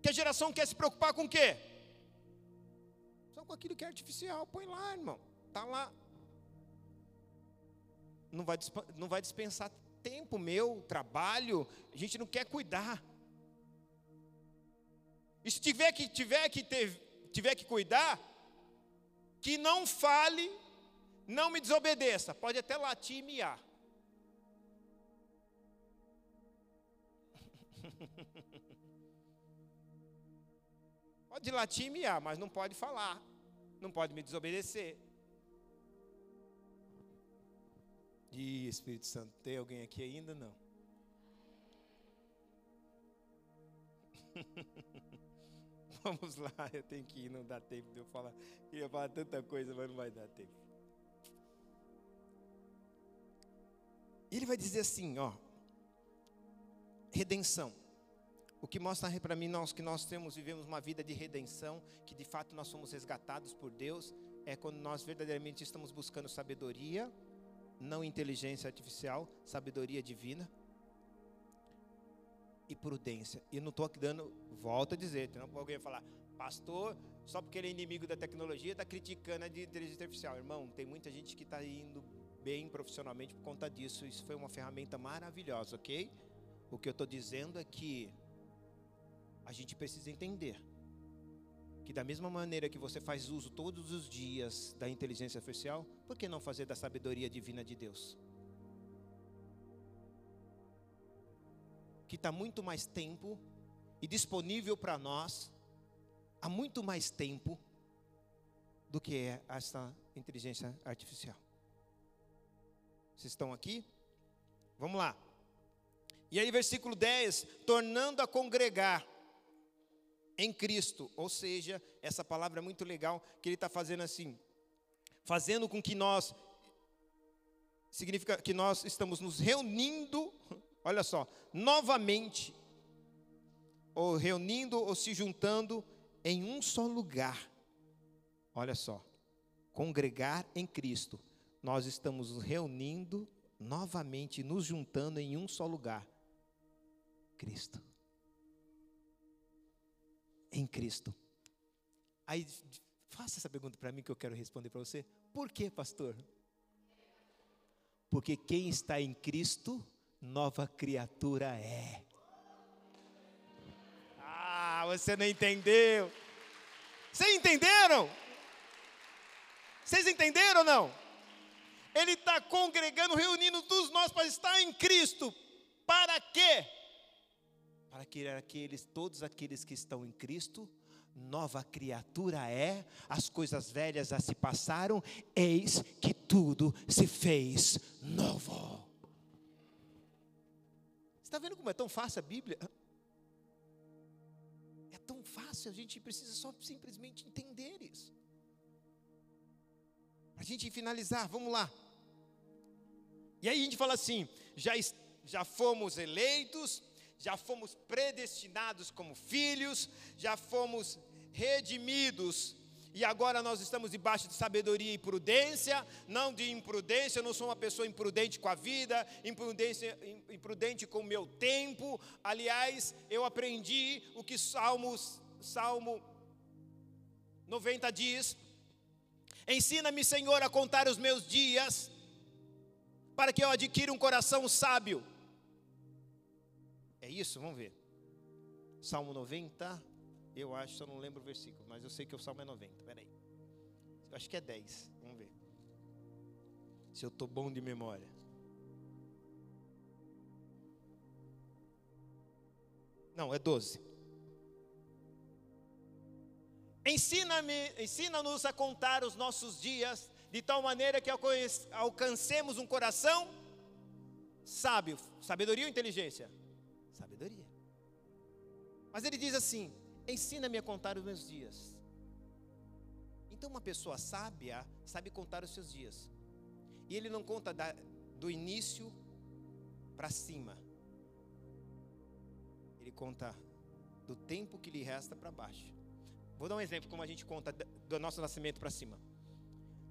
que a geração quer se preocupar com o quê? Só com aquilo que é artificial. Põe lá, irmão. Está lá. Não vai, não vai dispensar tempo meu, trabalho, a gente não quer cuidar. E se tiver que, tiver que, ter, tiver que cuidar, que não fale, não me desobedeça. Pode até latir e miar. Pode miar, mas não pode falar. Não pode me desobedecer. E Espírito Santo, tem alguém aqui ainda? Não. Vamos lá, eu tenho que ir, não dá tempo de eu falar. Queria falar tanta coisa, mas não vai dar tempo. Ele vai dizer assim, ó, redenção. O que mostra para mim nós que nós temos vivemos uma vida de redenção, que de fato nós somos resgatados por Deus, é quando nós verdadeiramente estamos buscando sabedoria não inteligência artificial, sabedoria divina e prudência. E não estou aqui dando, volta a dizer, não alguém falar, pastor, só porque ele é inimigo da tecnologia, está criticando a inteligência artificial. Irmão, tem muita gente que está indo bem profissionalmente por conta disso. Isso foi uma ferramenta maravilhosa, ok? O que eu estou dizendo é que a gente precisa entender que da mesma maneira que você faz uso todos os dias da inteligência artificial, por que não fazer da sabedoria divina de Deus? Que está muito mais tempo e disponível para nós, há muito mais tempo do que é essa inteligência artificial. Vocês estão aqui? Vamos lá. E aí, versículo 10: tornando a congregar em Cristo, ou seja, essa palavra é muito legal, que ele está fazendo assim, fazendo com que nós, significa que nós estamos nos reunindo, olha só, novamente, ou reunindo ou se juntando em um só lugar. Olha só, congregar em Cristo. Nós estamos nos reunindo novamente, nos juntando em um só lugar. Cristo. Em Cristo. Aí, faça essa pergunta para mim que eu quero responder para você. Por que, pastor? Porque quem está em Cristo, nova criatura é. Ah, você não entendeu. Vocês entenderam? Vocês entenderam ou não? Ele está congregando, reunindo todos nós para estar em Cristo. Para quê? Para que aqueles, todos aqueles que estão em Cristo, nova criatura é, as coisas velhas já se passaram, eis que tudo se fez novo. Está vendo como é tão fácil a Bíblia? É tão fácil, a gente precisa só simplesmente entender isso. Para a gente finalizar, vamos lá. E aí a gente fala assim: já, já fomos eleitos, já fomos predestinados como filhos, já fomos redimidos, e agora nós estamos debaixo de sabedoria e prudência, não de imprudência, eu não sou uma pessoa imprudente com a vida, imprudência, imprudente com o meu tempo. Aliás, eu aprendi o que Salmos, Salmo 90 diz: Ensina-me, Senhor, a contar os meus dias, para que eu adquira um coração sábio. É isso? Vamos ver. Salmo 90, eu acho, eu não lembro o versículo, mas eu sei que o Salmo é 90. Peraí. Eu acho que é 10. Vamos ver. Se eu estou bom de memória. Não, é 12. Ensina-me, ensina-nos a contar os nossos dias de tal maneira que alcancemos um coração sábio. Sabedoria ou inteligência? Sabedoria. Mas ele diz assim: ensina-me a contar os meus dias. Então, uma pessoa sábia sabe contar os seus dias. E ele não conta da, do início para cima. Ele conta do tempo que lhe resta para baixo. Vou dar um exemplo como a gente conta do nosso nascimento para cima.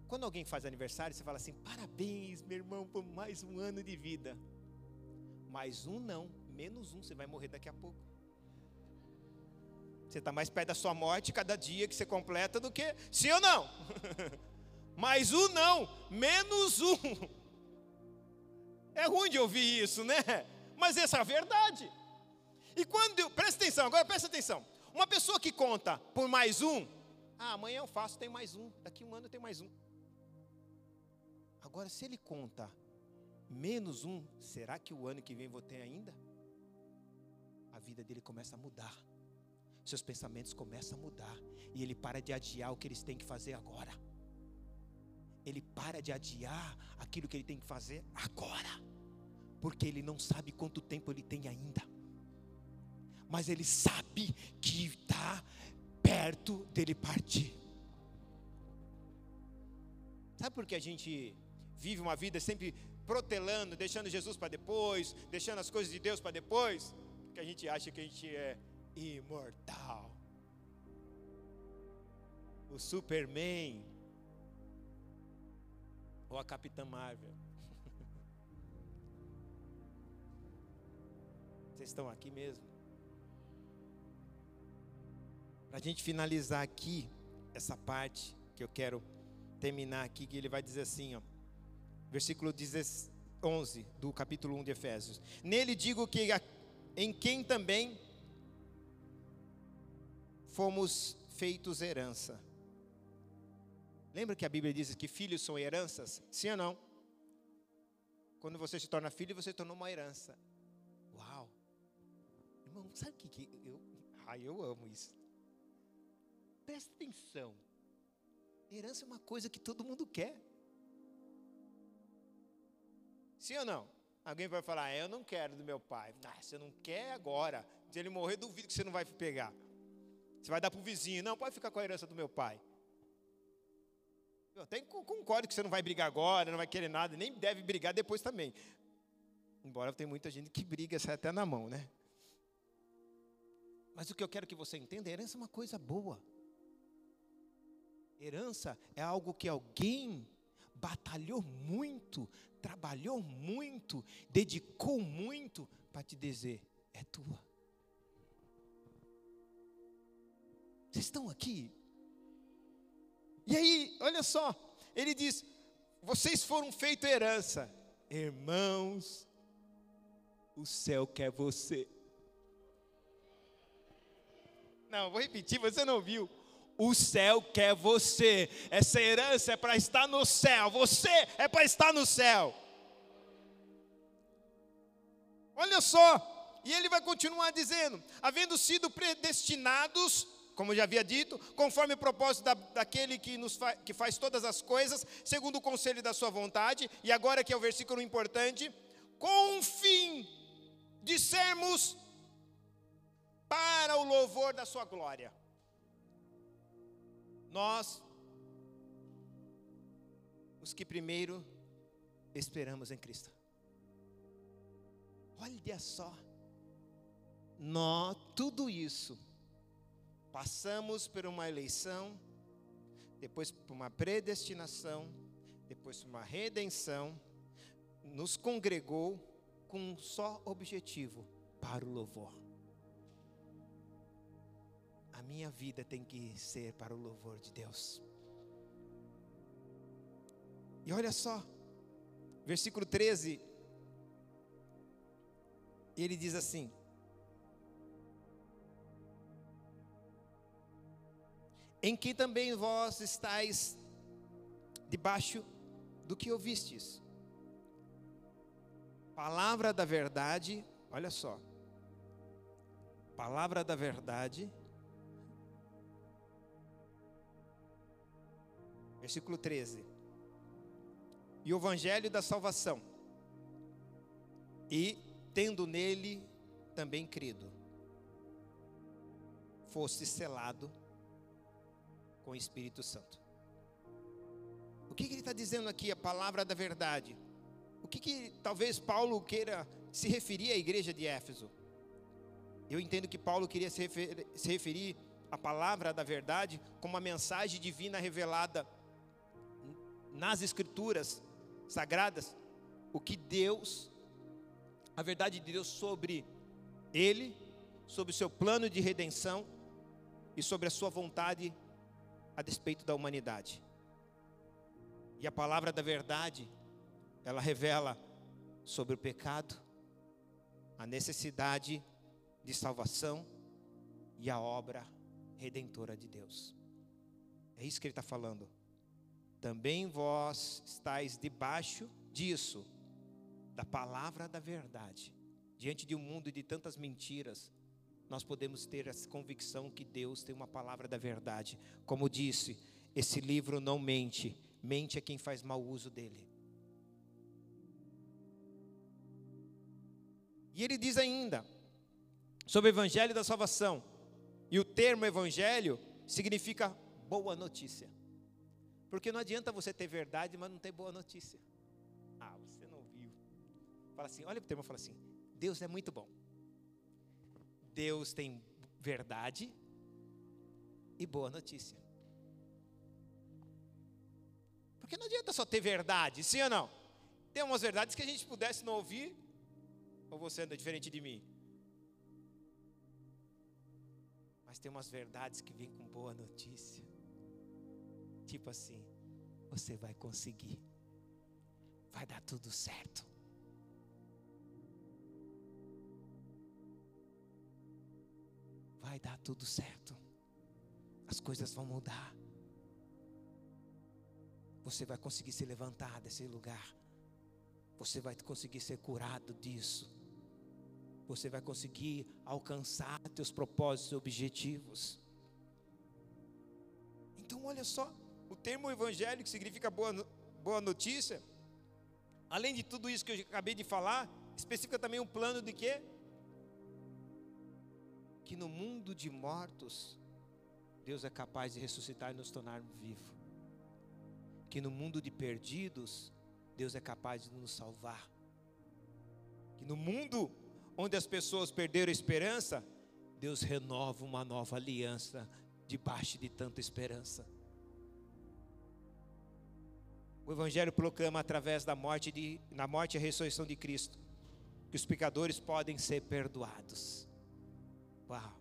Quando alguém faz aniversário, você fala assim: parabéns, meu irmão, por mais um ano de vida. Mais um não, menos um, você vai morrer daqui a pouco. Você está mais perto da sua morte cada dia que você completa do que. Sim ou não? mais um não, menos um. É ruim de ouvir isso, né? Mas essa é a verdade. E quando. Presta atenção, agora presta atenção. Uma pessoa que conta por mais um, ah, amanhã eu faço, tem mais um, daqui um ano tem mais um. Agora, se ele conta menos um, será que o ano que vem vou ter ainda? A vida dele começa a mudar, seus pensamentos começam a mudar, e ele para de adiar o que eles têm que fazer agora. Ele para de adiar aquilo que ele tem que fazer agora, porque ele não sabe quanto tempo ele tem ainda, mas ele sabe que está perto dele partir. Sabe por que a gente vive uma vida sempre protelando, deixando Jesus para depois, deixando as coisas de Deus para depois, porque a gente acha que a gente é imortal. O Superman ou a Capitã Marvel. Vocês estão aqui mesmo? Para a gente finalizar aqui essa parte que eu quero terminar aqui, que ele vai dizer assim, ó versículo 11 do capítulo 1 de Efésios. Nele digo que em quem também fomos feitos herança. Lembra que a Bíblia diz que filhos são heranças? Sim ou não? Quando você se torna filho, você tornou uma herança. Uau! Irmão, sabe o que, que eu. Ai, eu amo isso. Presta atenção. Herança é uma coisa que todo mundo quer. Sim ou não? Alguém vai falar, eu não quero do meu pai. Ah, você não quer agora. Se ele morrer, duvido que você não vai pegar. Você vai dar para o vizinho. Não, pode ficar com a herança do meu pai. Eu até concordo que você não vai brigar agora, não vai querer nada, nem deve brigar depois também. Embora tem muita gente que briga, sai até na mão, né? Mas o que eu quero que você entenda, herança é uma coisa boa. Herança é algo que alguém batalhou muito, trabalhou muito, dedicou muito para te dizer: é tua. Vocês estão aqui? E aí, olha só, ele diz: vocês foram feito herança, irmãos, o céu quer você. Não, vou repetir, você não viu. O céu quer você. Essa herança é para estar no céu. Você é para estar no céu. Olha só. E ele vai continuar dizendo: havendo sido predestinados, como já havia dito, conforme o propósito da, daquele que, nos fa, que faz todas as coisas, segundo o conselho da sua vontade, e agora que é o versículo importante, com o fim de sermos para o louvor da sua glória nós, os que primeiro esperamos em Cristo. Olha só, nós, tudo isso, passamos por uma eleição, depois por uma predestinação, depois por uma redenção, nos congregou com um só objetivo: para o louvor minha vida tem que ser para o louvor de Deus. E olha só, versículo 13, ele diz assim: Em que também vós estáis debaixo do que ouvistes. Palavra da verdade, olha só. Palavra da verdade versículo 13. E o evangelho da salvação, e tendo nele também crido, fosse selado com o Espírito Santo. O que, que ele está dizendo aqui, a palavra da verdade? O que, que talvez Paulo queira se referir à igreja de Éfeso? Eu entendo que Paulo queria se referir, se referir à palavra da verdade como uma mensagem divina revelada nas Escrituras sagradas o que Deus, a verdade de Deus sobre Ele, sobre o seu plano de redenção e sobre a sua vontade a despeito da humanidade. E a palavra da verdade, ela revela sobre o pecado, a necessidade de salvação e a obra redentora de Deus. É isso que ele está falando também vós estáis debaixo disso, da palavra da verdade. Diante de um mundo de tantas mentiras, nós podemos ter essa convicção que Deus tem uma palavra da verdade. Como disse, esse livro não mente, mente é quem faz mau uso dele. E ele diz ainda sobre o evangelho da salvação. E o termo evangelho significa boa notícia. Porque não adianta você ter verdade, mas não ter boa notícia. Ah, você não viu. Fala assim, olha para o termo e fala assim: Deus é muito bom. Deus tem verdade e boa notícia. Porque não adianta só ter verdade, sim ou não? Tem umas verdades que a gente pudesse não ouvir, ou você anda diferente de mim? Mas tem umas verdades que vêm com boa notícia. Tipo assim, você vai conseguir. Vai dar tudo certo. Vai dar tudo certo. As coisas vão mudar. Você vai conseguir se levantar desse lugar. Você vai conseguir ser curado disso. Você vai conseguir alcançar teus propósitos e objetivos. Então, olha só, O termo evangélico significa boa, boa notícia. Além de tudo isso que eu acabei de falar, especifica também um plano de quê? Que no mundo de mortos, Deus é capaz de ressuscitar e nos tornar vivos. Que no mundo de perdidos, Deus é capaz de nos salvar. Que no mundo onde as pessoas perderam a esperança, Deus renova uma nova aliança debaixo de tanta esperança. O Evangelho proclama através da morte, de, na morte e ressurreição de Cristo que os pecadores podem ser perdoados. Uau!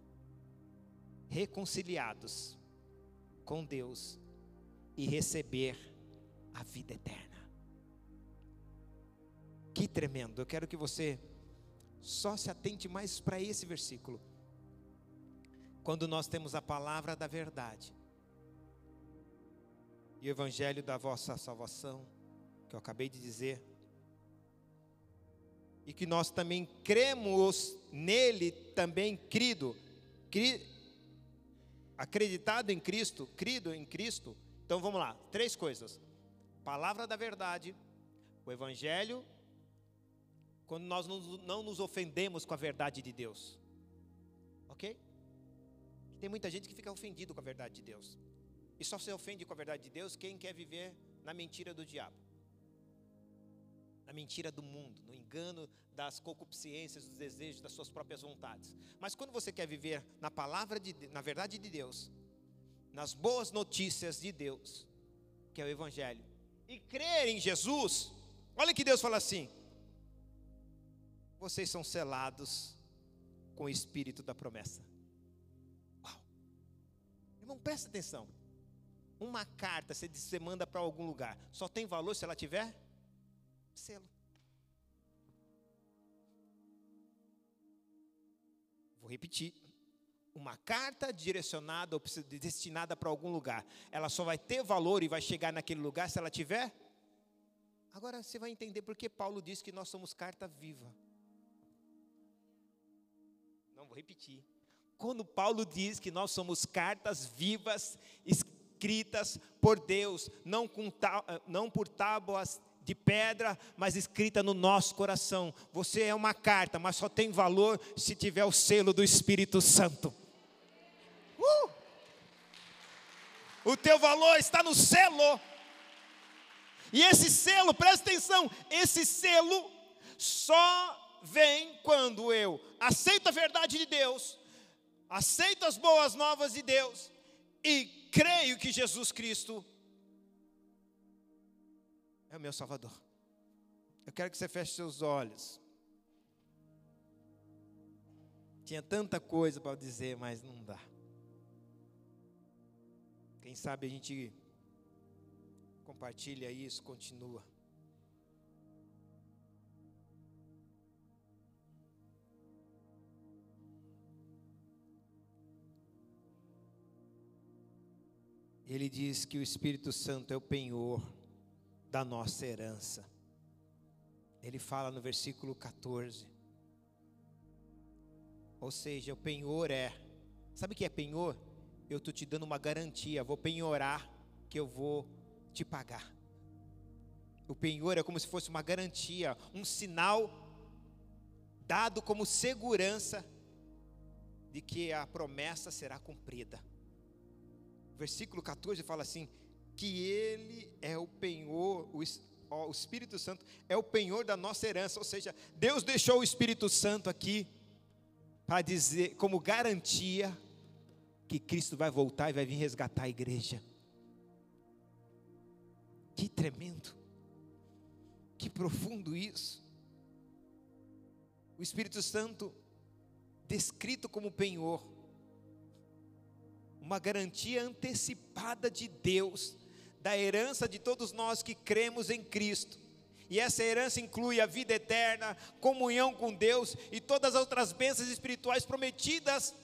Reconciliados com Deus e receber a vida eterna. Que tremendo! Eu quero que você só se atente mais para esse versículo. Quando nós temos a palavra da verdade e o evangelho da vossa salvação, que eu acabei de dizer, e que nós também cremos nele também crido, cri, acreditado em Cristo, crido em Cristo. Então vamos lá, três coisas: palavra da verdade, o evangelho, quando nós não nos ofendemos com a verdade de Deus, ok? Tem muita gente que fica ofendido com a verdade de Deus. E só se ofende com a verdade de Deus quem quer viver na mentira do diabo. Na mentira do mundo, no engano das concupiscências, dos desejos, das suas próprias vontades. Mas quando você quer viver na palavra de na verdade de Deus, nas boas notícias de Deus, que é o evangelho, e crer em Jesus, olha que Deus fala assim: vocês são selados com o espírito da promessa. Irmão, presta atenção. Uma carta, você, você manda para algum lugar, só tem valor se ela tiver selo. Vou repetir. Uma carta direcionada ou destinada para algum lugar, ela só vai ter valor e vai chegar naquele lugar se ela tiver. Agora você vai entender por que Paulo diz que nós somos carta viva. Não vou repetir quando Paulo diz que nós somos cartas vivas escritas por Deus, não, com, não por tábuas de pedra, mas escrita no nosso coração. Você é uma carta, mas só tem valor se tiver o selo do Espírito Santo. Uh! O teu valor está no selo. E esse selo, presta atenção, esse selo só vem quando eu aceito a verdade de Deus, aceito as boas novas de Deus e creio que Jesus Cristo é o meu Salvador. Eu quero que você feche seus olhos. Tinha tanta coisa para dizer, mas não dá. Quem sabe a gente compartilha isso, continua. Ele diz que o Espírito Santo é o penhor da nossa herança. Ele fala no versículo 14. Ou seja, o penhor é. Sabe o que é penhor? Eu estou te dando uma garantia, vou penhorar que eu vou te pagar. O penhor é como se fosse uma garantia, um sinal dado como segurança de que a promessa será cumprida versículo 14 fala assim: que Ele é o penhor, o, o Espírito Santo é o penhor da nossa herança, ou seja, Deus deixou o Espírito Santo aqui para dizer, como garantia, que Cristo vai voltar e vai vir resgatar a igreja. Que tremendo, que profundo isso. O Espírito Santo, descrito como penhor, uma garantia antecipada de Deus, da herança de todos nós que cremos em Cristo. E essa herança inclui a vida eterna, comunhão com Deus e todas as outras bênçãos espirituais prometidas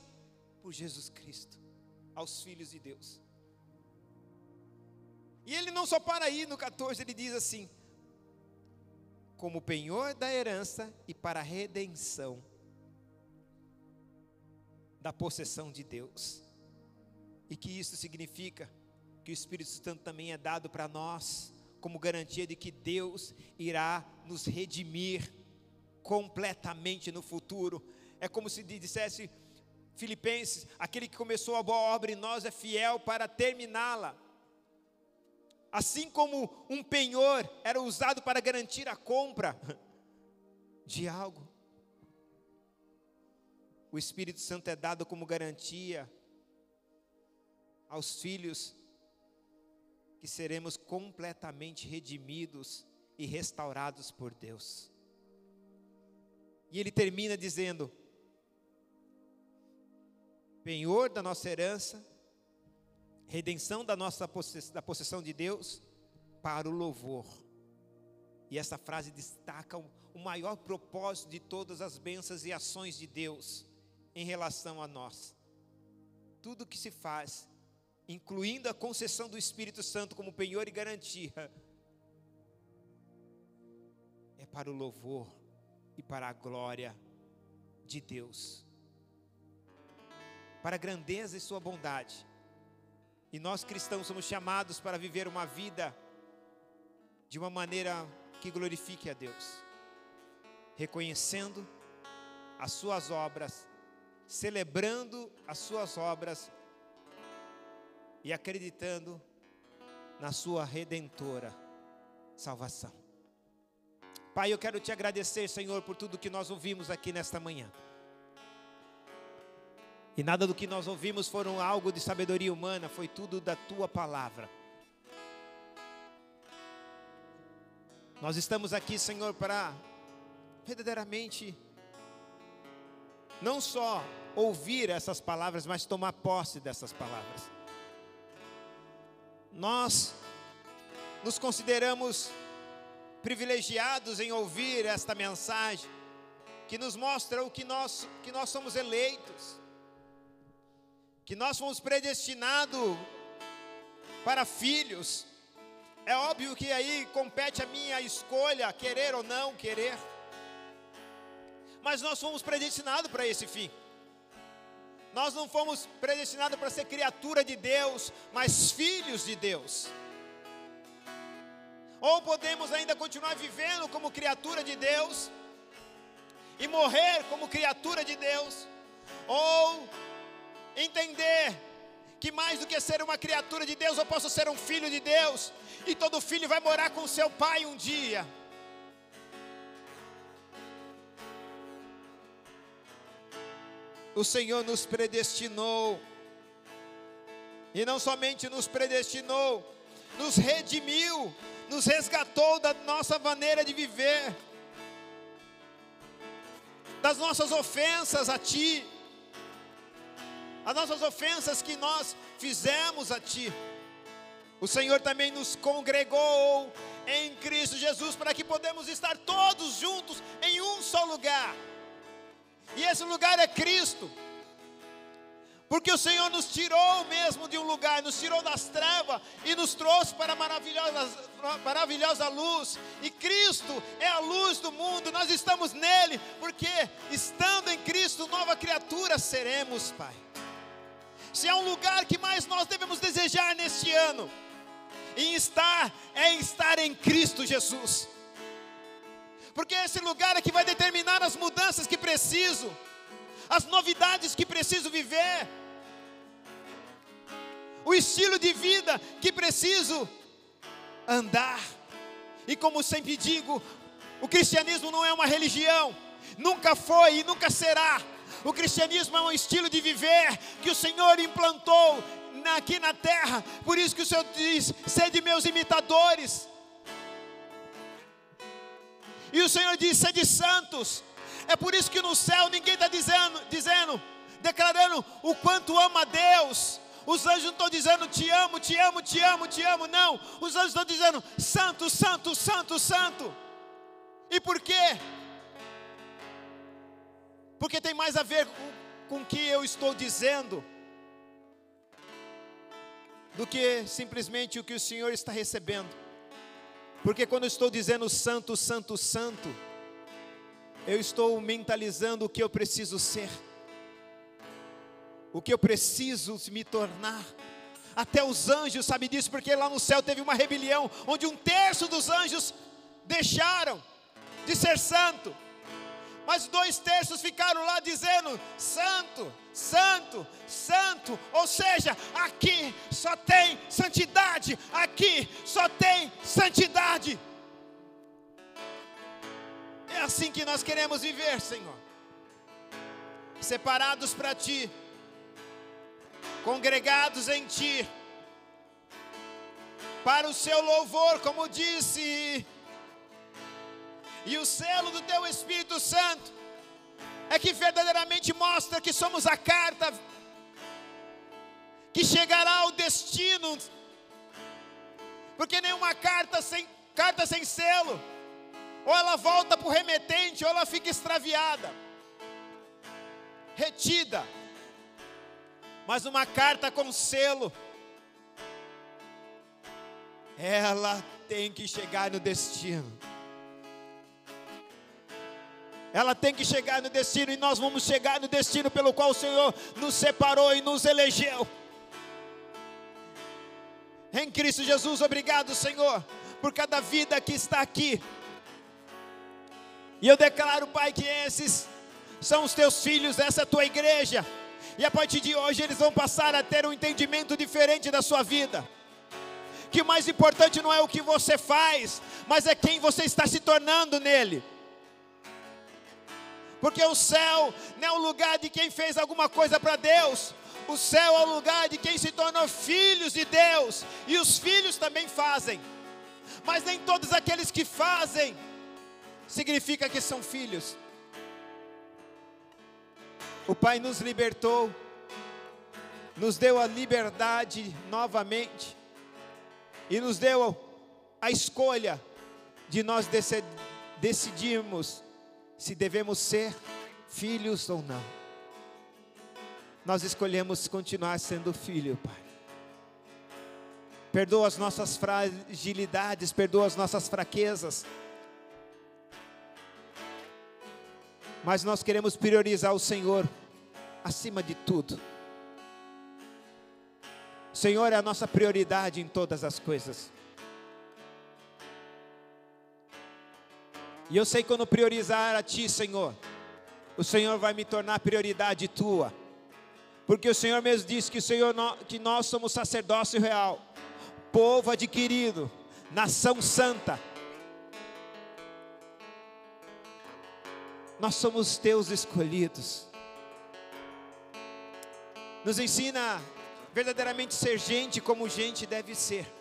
por Jesus Cristo aos filhos de Deus. E ele não só para aí no 14, ele diz assim: como penhor da herança e para a redenção da possessão de Deus. E que isso significa que o Espírito Santo também é dado para nós, como garantia de que Deus irá nos redimir completamente no futuro. É como se dissesse Filipenses: aquele que começou a boa obra em nós é fiel para terminá-la. Assim como um penhor era usado para garantir a compra de algo, o Espírito Santo é dado como garantia aos filhos que seremos completamente redimidos e restaurados por Deus. E ele termina dizendo: penhor da nossa herança, redenção da nossa da possessão de Deus para o louvor. E essa frase destaca o maior propósito de todas as bênçãos e ações de Deus em relação a nós. Tudo que se faz, incluindo a concessão do Espírito Santo como penhor e garantia, é para o louvor e para a glória de Deus para a grandeza e sua bondade. E nós cristãos somos chamados para viver uma vida de uma maneira que glorifique a Deus, reconhecendo as suas obras, celebrando as suas obras e acreditando na sua redentora salvação. Pai, eu quero te agradecer, Senhor, por tudo que nós ouvimos aqui nesta manhã. E nada do que nós ouvimos foram algo de sabedoria humana, foi tudo da tua palavra. Nós estamos aqui, Senhor, para verdadeiramente não só ouvir essas palavras, mas tomar posse dessas palavras. Nós nos consideramos privilegiados em ouvir esta mensagem que nos mostra o que nós que nós somos eleitos que nós fomos predestinados para filhos. É óbvio que aí compete a minha escolha, querer ou não querer. Mas nós fomos predestinados para esse fim. Nós não fomos predestinados para ser criatura de Deus, mas filhos de Deus. Ou podemos ainda continuar vivendo como criatura de Deus e morrer como criatura de Deus, ou entender que mais do que ser uma criatura de Deus, eu posso ser um filho de Deus, e todo filho vai morar com seu pai um dia. O Senhor nos predestinou, e não somente nos predestinou, nos redimiu, nos resgatou da nossa maneira de viver, das nossas ofensas a Ti as nossas ofensas que nós fizemos a Ti. O Senhor também nos congregou em Cristo Jesus para que podemos estar todos juntos em um só lugar. E esse lugar é Cristo. Porque o Senhor nos tirou mesmo de um lugar, nos tirou das trevas e nos trouxe para a maravilhosa, maravilhosa luz. E Cristo é a luz do mundo, nós estamos nele, porque estando em Cristo, nova criatura seremos, Pai se há um lugar que mais nós devemos desejar neste ano, em estar, é estar em Cristo Jesus. Porque esse lugar é que vai determinar as mudanças que preciso, as novidades que preciso viver, o estilo de vida que preciso andar. E como sempre digo, o cristianismo não é uma religião, nunca foi e nunca será o cristianismo é um estilo de viver que o Senhor implantou aqui na terra. Por isso que o Senhor diz: sede meus imitadores. E o Senhor diz: sede santos. É por isso que no céu ninguém está dizendo, dizendo, declarando o quanto ama a Deus. Os anjos não estão dizendo te amo, te amo, te amo, te amo. Não. Os anjos estão dizendo santo, santo, santo, santo. E por quê? porque tem mais a ver com, com o que eu estou dizendo do que simplesmente o que o Senhor está recebendo. Porque quando eu estou dizendo santo, santo, santo, eu estou mentalizando o que eu preciso ser, o que eu preciso me tornar, até os anjos sabem disso, porque lá no céu teve uma rebelião, onde um terço dos anjos deixaram de ser santo, mas dois terços ficaram lá dizendo: Santo, Santo, Santo. Ou seja, aqui só tem santidade, aqui só tem santidade. É assim que nós queremos viver, Senhor. Separados para Ti, congregados em Ti, para o Seu louvor, como disse, e o selo do Teu Espírito Santo, é que verdadeiramente mostra que somos a carta que chegará ao destino, porque nenhuma carta sem, carta sem selo ou ela volta para o remetente, ou ela fica extraviada, retida. Mas uma carta com selo, ela tem que chegar no destino. Ela tem que chegar no destino e nós vamos chegar no destino pelo qual o Senhor nos separou e nos elegeu. Em Cristo Jesus, obrigado, Senhor, por cada vida que está aqui e eu declaro, Pai, que esses são os teus filhos, essa é a tua igreja. E a partir de hoje eles vão passar a ter um entendimento diferente da sua vida. Que o mais importante não é o que você faz, mas é quem você está se tornando nele. Porque o céu não é o lugar de quem fez alguma coisa para Deus, o céu é o lugar de quem se tornou filhos de Deus, e os filhos também fazem, mas nem todos aqueles que fazem significa que são filhos. O Pai nos libertou, nos deu a liberdade novamente, e nos deu a escolha de nós decidirmos se devemos ser filhos ou não. Nós escolhemos continuar sendo filho, Pai. Perdoa as nossas fragilidades, perdoa as nossas fraquezas. mas nós queremos priorizar o Senhor acima de tudo. O Senhor é a nossa prioridade em todas as coisas. E eu sei quando priorizar a Ti, Senhor, o Senhor vai me tornar prioridade Tua. Porque o Senhor mesmo disse que, o Senhor, que nós somos sacerdócio real, povo adquirido, nação santa, nós somos teus escolhidos. Nos ensina verdadeiramente ser gente como gente deve ser.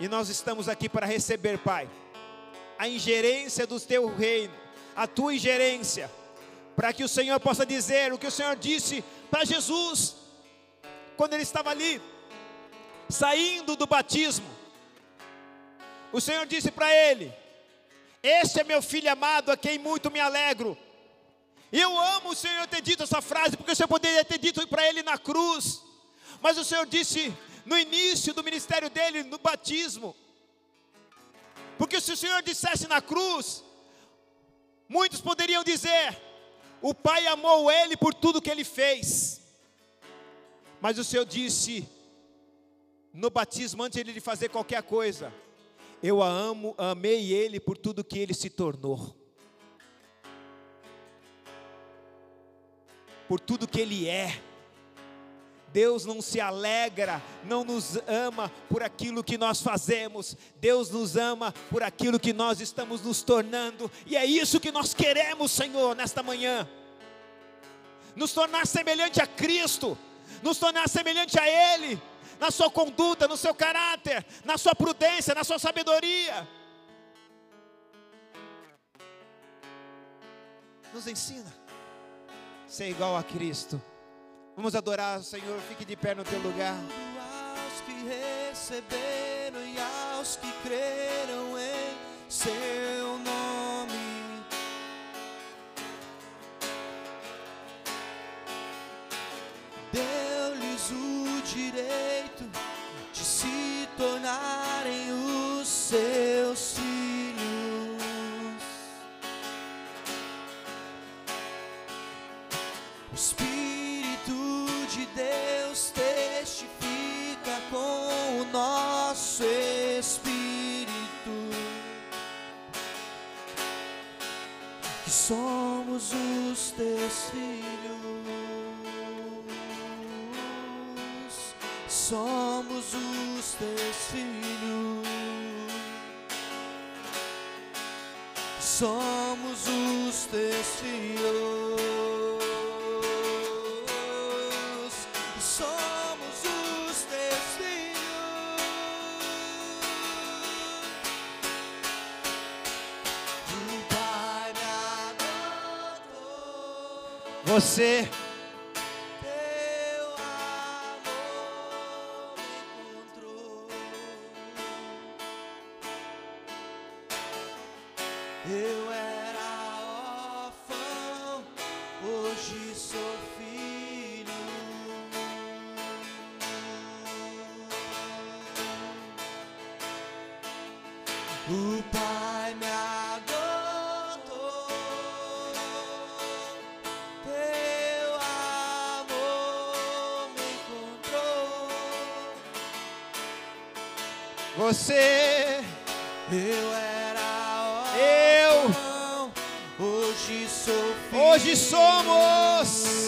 E nós estamos aqui para receber, Pai, a ingerência do teu reino, a tua ingerência, para que o Senhor possa dizer o que o Senhor disse para Jesus, quando ele estava ali, saindo do batismo. O Senhor disse para ele: este é meu filho amado, a quem muito me alegro. E eu amo o Senhor ter dito essa frase, porque o Senhor poderia ter dito para ele na cruz. Mas o Senhor disse no início do ministério dele, no batismo. Porque se o Senhor dissesse na cruz, muitos poderiam dizer: o Pai amou ele por tudo que ele fez. Mas o Senhor disse no batismo, antes de ele fazer qualquer coisa: eu a amo, amei ele por tudo que ele se tornou. Por tudo que ele é. Deus não se alegra, não nos ama por aquilo que nós fazemos, Deus nos ama por aquilo que nós estamos nos tornando, e é isso que nós queremos, Senhor, nesta manhã. Nos tornar semelhante a Cristo, nos tornar semelhante a Ele, na sua conduta, no seu caráter, na sua prudência, na sua sabedoria. Nos ensina a ser igual a Cristo. Vamos adorar o Senhor, fique de pé no teu lugar. Aos que receberam e aos que creram em seu nome. Deu-lhes o direito de se tornarem os seus filhos. O somos os teus filhos. Somos os teus filhos. Somos os teus filhos. Você. Eu era Você, Eu era Eu. órfão, hoje sou filho. Hoje somos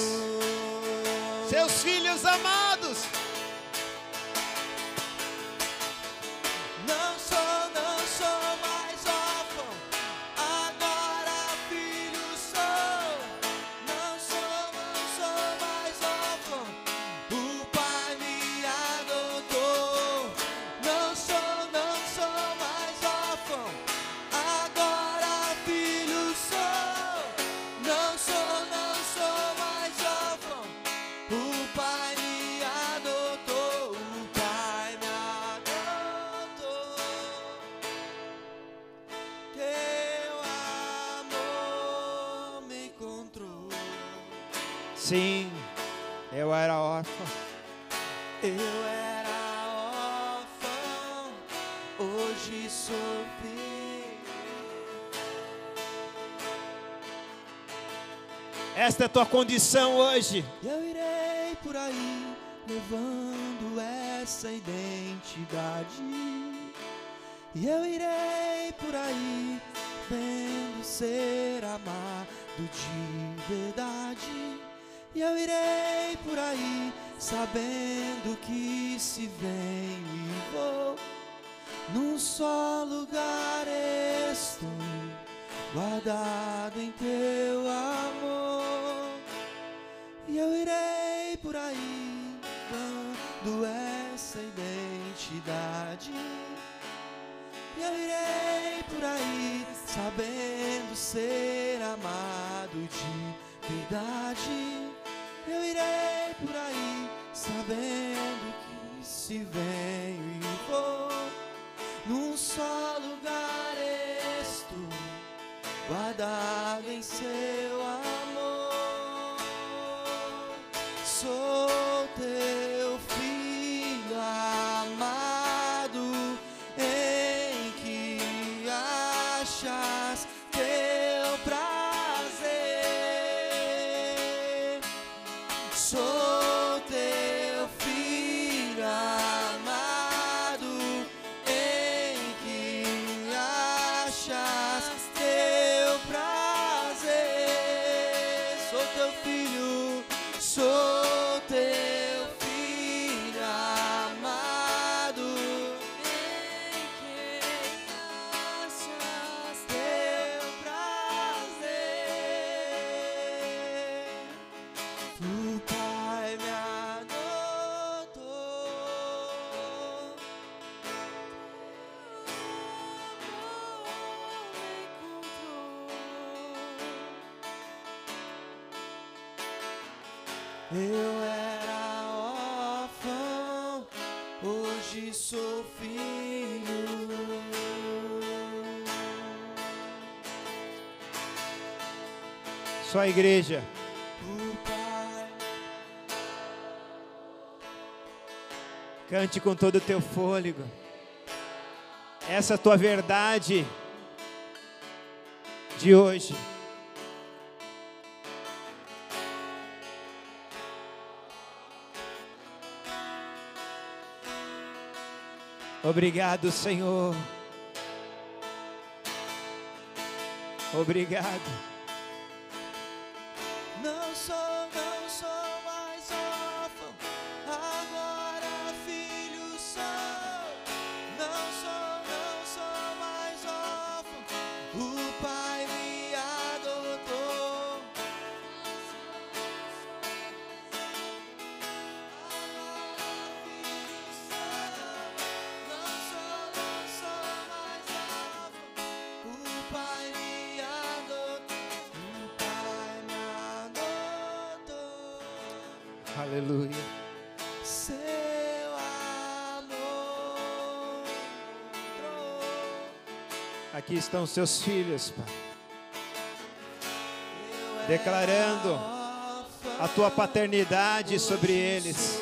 tua condição hoje. Eu irei por aí levando essa identidade. E eu irei por aí vendo ser amado de verdade. E eu irei por aí sabendo que se venho e vou, num só lugar estou, guardado aí sabendo ser amado de verdade. Eu irei por aí sabendo que se venho e vou, num só lugar estou, guardado em seu amor. Igreja. Cante com todo o teu fôlego. Essa é tua verdade de hoje. Obrigado, Senhor. Obrigado. Estão seus filhos, Pai. Declarando A tua paternidade sobre eles.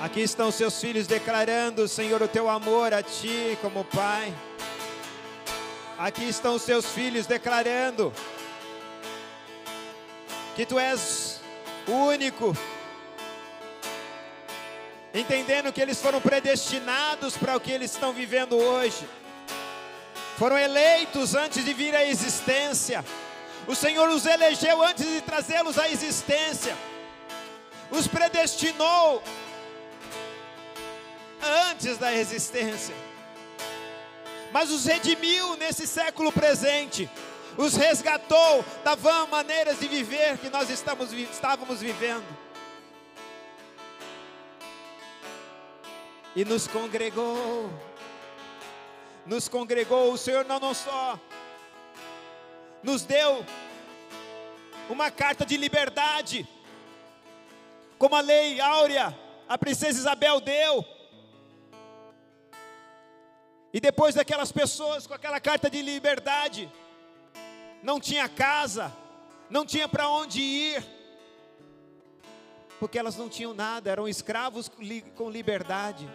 Aqui estão seus filhos declarando, Senhor, o teu amor a ti como Pai. Aqui estão seus filhos declarando que tu és o único. Entendendo que eles foram predestinados para o que eles estão vivendo hoje. Foram eleitos antes de vir à existência. O Senhor os elegeu antes de trazê-los à existência. Os predestinou antes da existência. Mas os redimiu nesse século presente. Os resgatou da vã maneiras de viver que nós estamos, estávamos vivendo. E nos congregou. Nos congregou. O Senhor não, não só nos deu uma carta de liberdade, como a lei áurea, a princesa Isabel deu. E depois daquelas pessoas com aquela carta de liberdade, não tinha casa, não tinha para onde ir, porque elas não tinham nada, eram escravos com liberdade,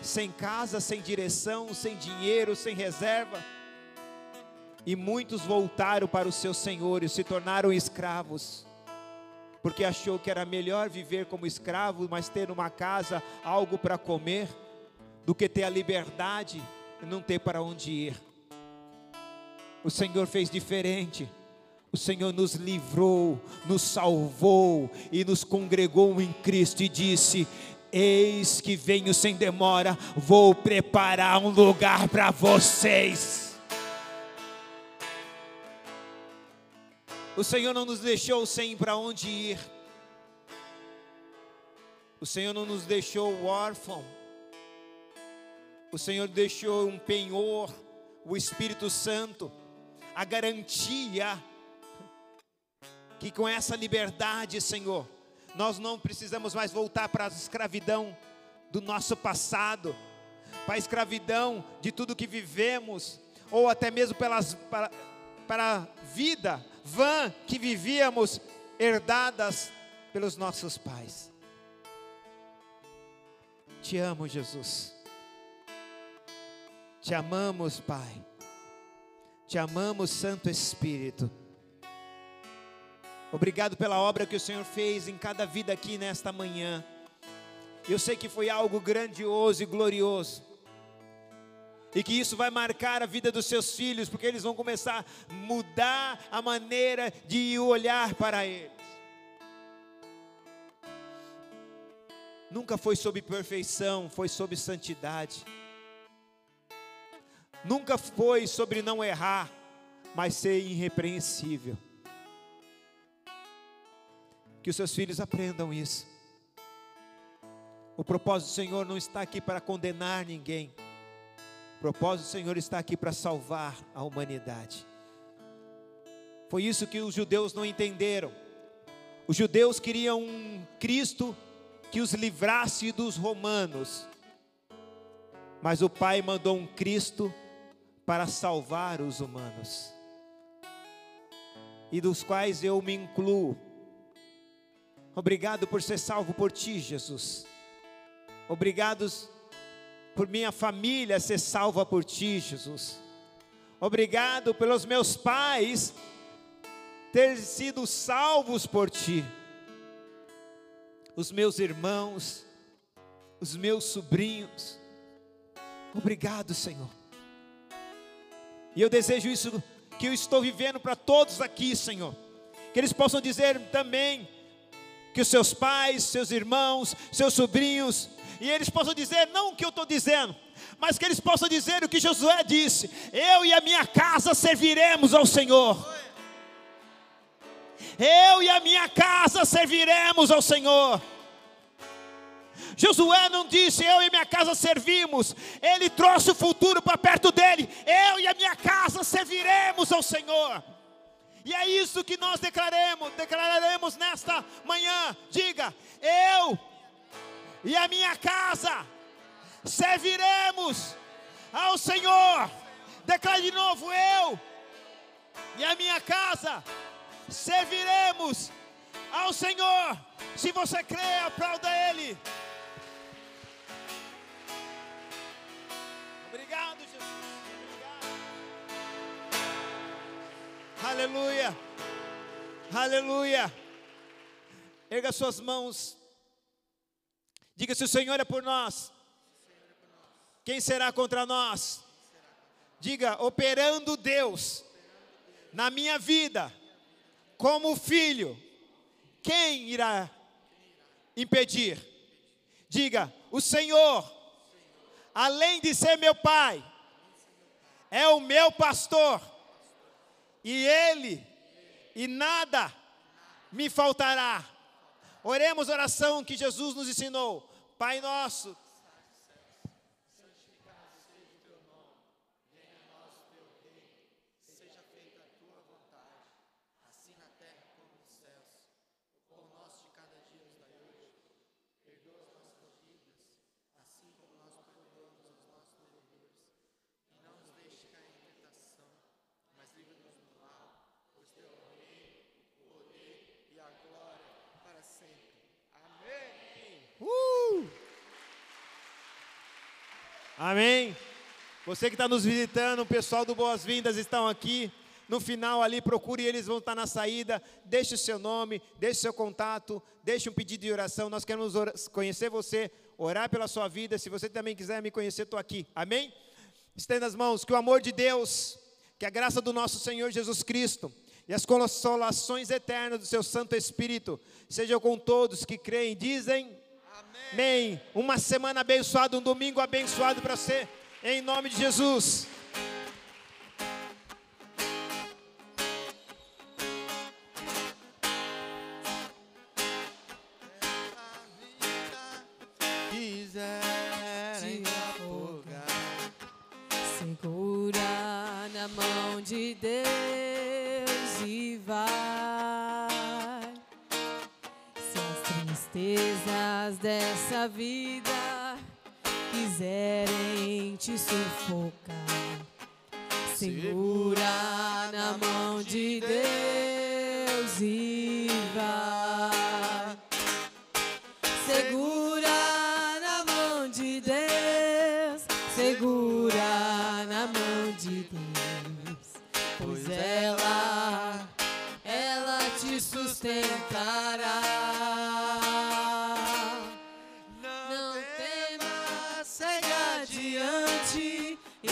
sem casa, sem direção, sem dinheiro, sem reserva. E muitos voltaram para o seu senhor e se tornaram escravos porque achou que era melhor viver como escravo, mas ter uma casa, algo para comer, do que ter a liberdade e não ter para onde ir. O Senhor fez diferente. O Senhor nos livrou, nos salvou e nos congregou em Cristo e disse: Eis que venho sem demora, vou preparar um lugar para vocês. O Senhor não nos deixou sem para onde ir. O Senhor não nos deixou órfão. O Senhor deixou um penhor, o Espírito Santo, a garantia que com essa liberdade, Senhor, nós não precisamos mais voltar para a escravidão do nosso passado, para a escravidão de tudo que vivemos, ou até mesmo pelas, para, para a vida vã que vivíamos, herdadas pelos nossos pais. Te amo, Jesus. Te amamos, Pai. Te amamos, Santo Espírito. Obrigado pela obra que o Senhor fez em cada vida aqui nesta manhã. Eu sei que foi algo grandioso e glorioso. E que isso vai marcar a vida dos seus filhos, porque eles vão começar a mudar a maneira de olhar para eles. Nunca foi sobre perfeição, foi sobre santidade. Nunca foi sobre não errar, mas ser irrepreensível. Que os seus filhos aprendam isso. O propósito do Senhor não está aqui para condenar ninguém. O propósito do Senhor está aqui para salvar a humanidade. Foi isso que os judeus não entenderam. Os judeus queriam um Cristo que os livrasse dos romanos. Mas o Pai mandou um Cristo para salvar os humanos. E dos quais eu me incluo. Obrigado por ser salvo por ti, Jesus. Obrigados por minha família ser salva por ti, Jesus. Obrigado pelos meus pais ter sido salvos por ti. Os meus irmãos, os meus sobrinhos. Obrigado, Senhor. E eu desejo isso que eu estou vivendo para todos aqui, Senhor. Que eles possam dizer também que os seus pais, seus irmãos, seus sobrinhos, e eles possam dizer não o que eu estou dizendo, mas que eles possam dizer o que Josué disse: Eu e a minha casa serviremos ao Senhor. Eu e a minha casa serviremos ao Senhor. Josué não disse, eu e minha casa servimos, ele trouxe o futuro para perto dele, eu e a minha casa serviremos ao Senhor. E é isso que nós declaremos, declararemos nesta manhã. Diga, eu e a minha casa serviremos ao Senhor. Declare de novo, eu e a minha casa serviremos ao Senhor. Se você crê, aplauda Ele. Obrigado, Jesus. Aleluia. Aleluia. Erga suas mãos. Diga se o Senhor é por nós. Quem será contra nós? Diga, operando Deus na minha vida, como filho, quem irá impedir? Diga, o Senhor além de ser meu pai, é o meu pastor, e ele, e nada me faltará. Oremos a oração que Jesus nos ensinou. Pai nosso, Uh! Amém. Você que está nos visitando, o pessoal do Boas-Vindas estão aqui. No final ali, procure, eles vão estar na saída. Deixe o seu nome, deixe o seu contato, deixe um pedido de oração. Nós queremos conhecer você, orar pela sua vida. Se você também quiser me conhecer, estou aqui. Amém? Estenda as mãos, que o amor de Deus, que a graça do nosso Senhor Jesus Cristo e as consolações eternas do seu Santo Espírito sejam com todos que creem, dizem Amém. Uma semana abençoada, um domingo abençoado para você, em nome de Jesus.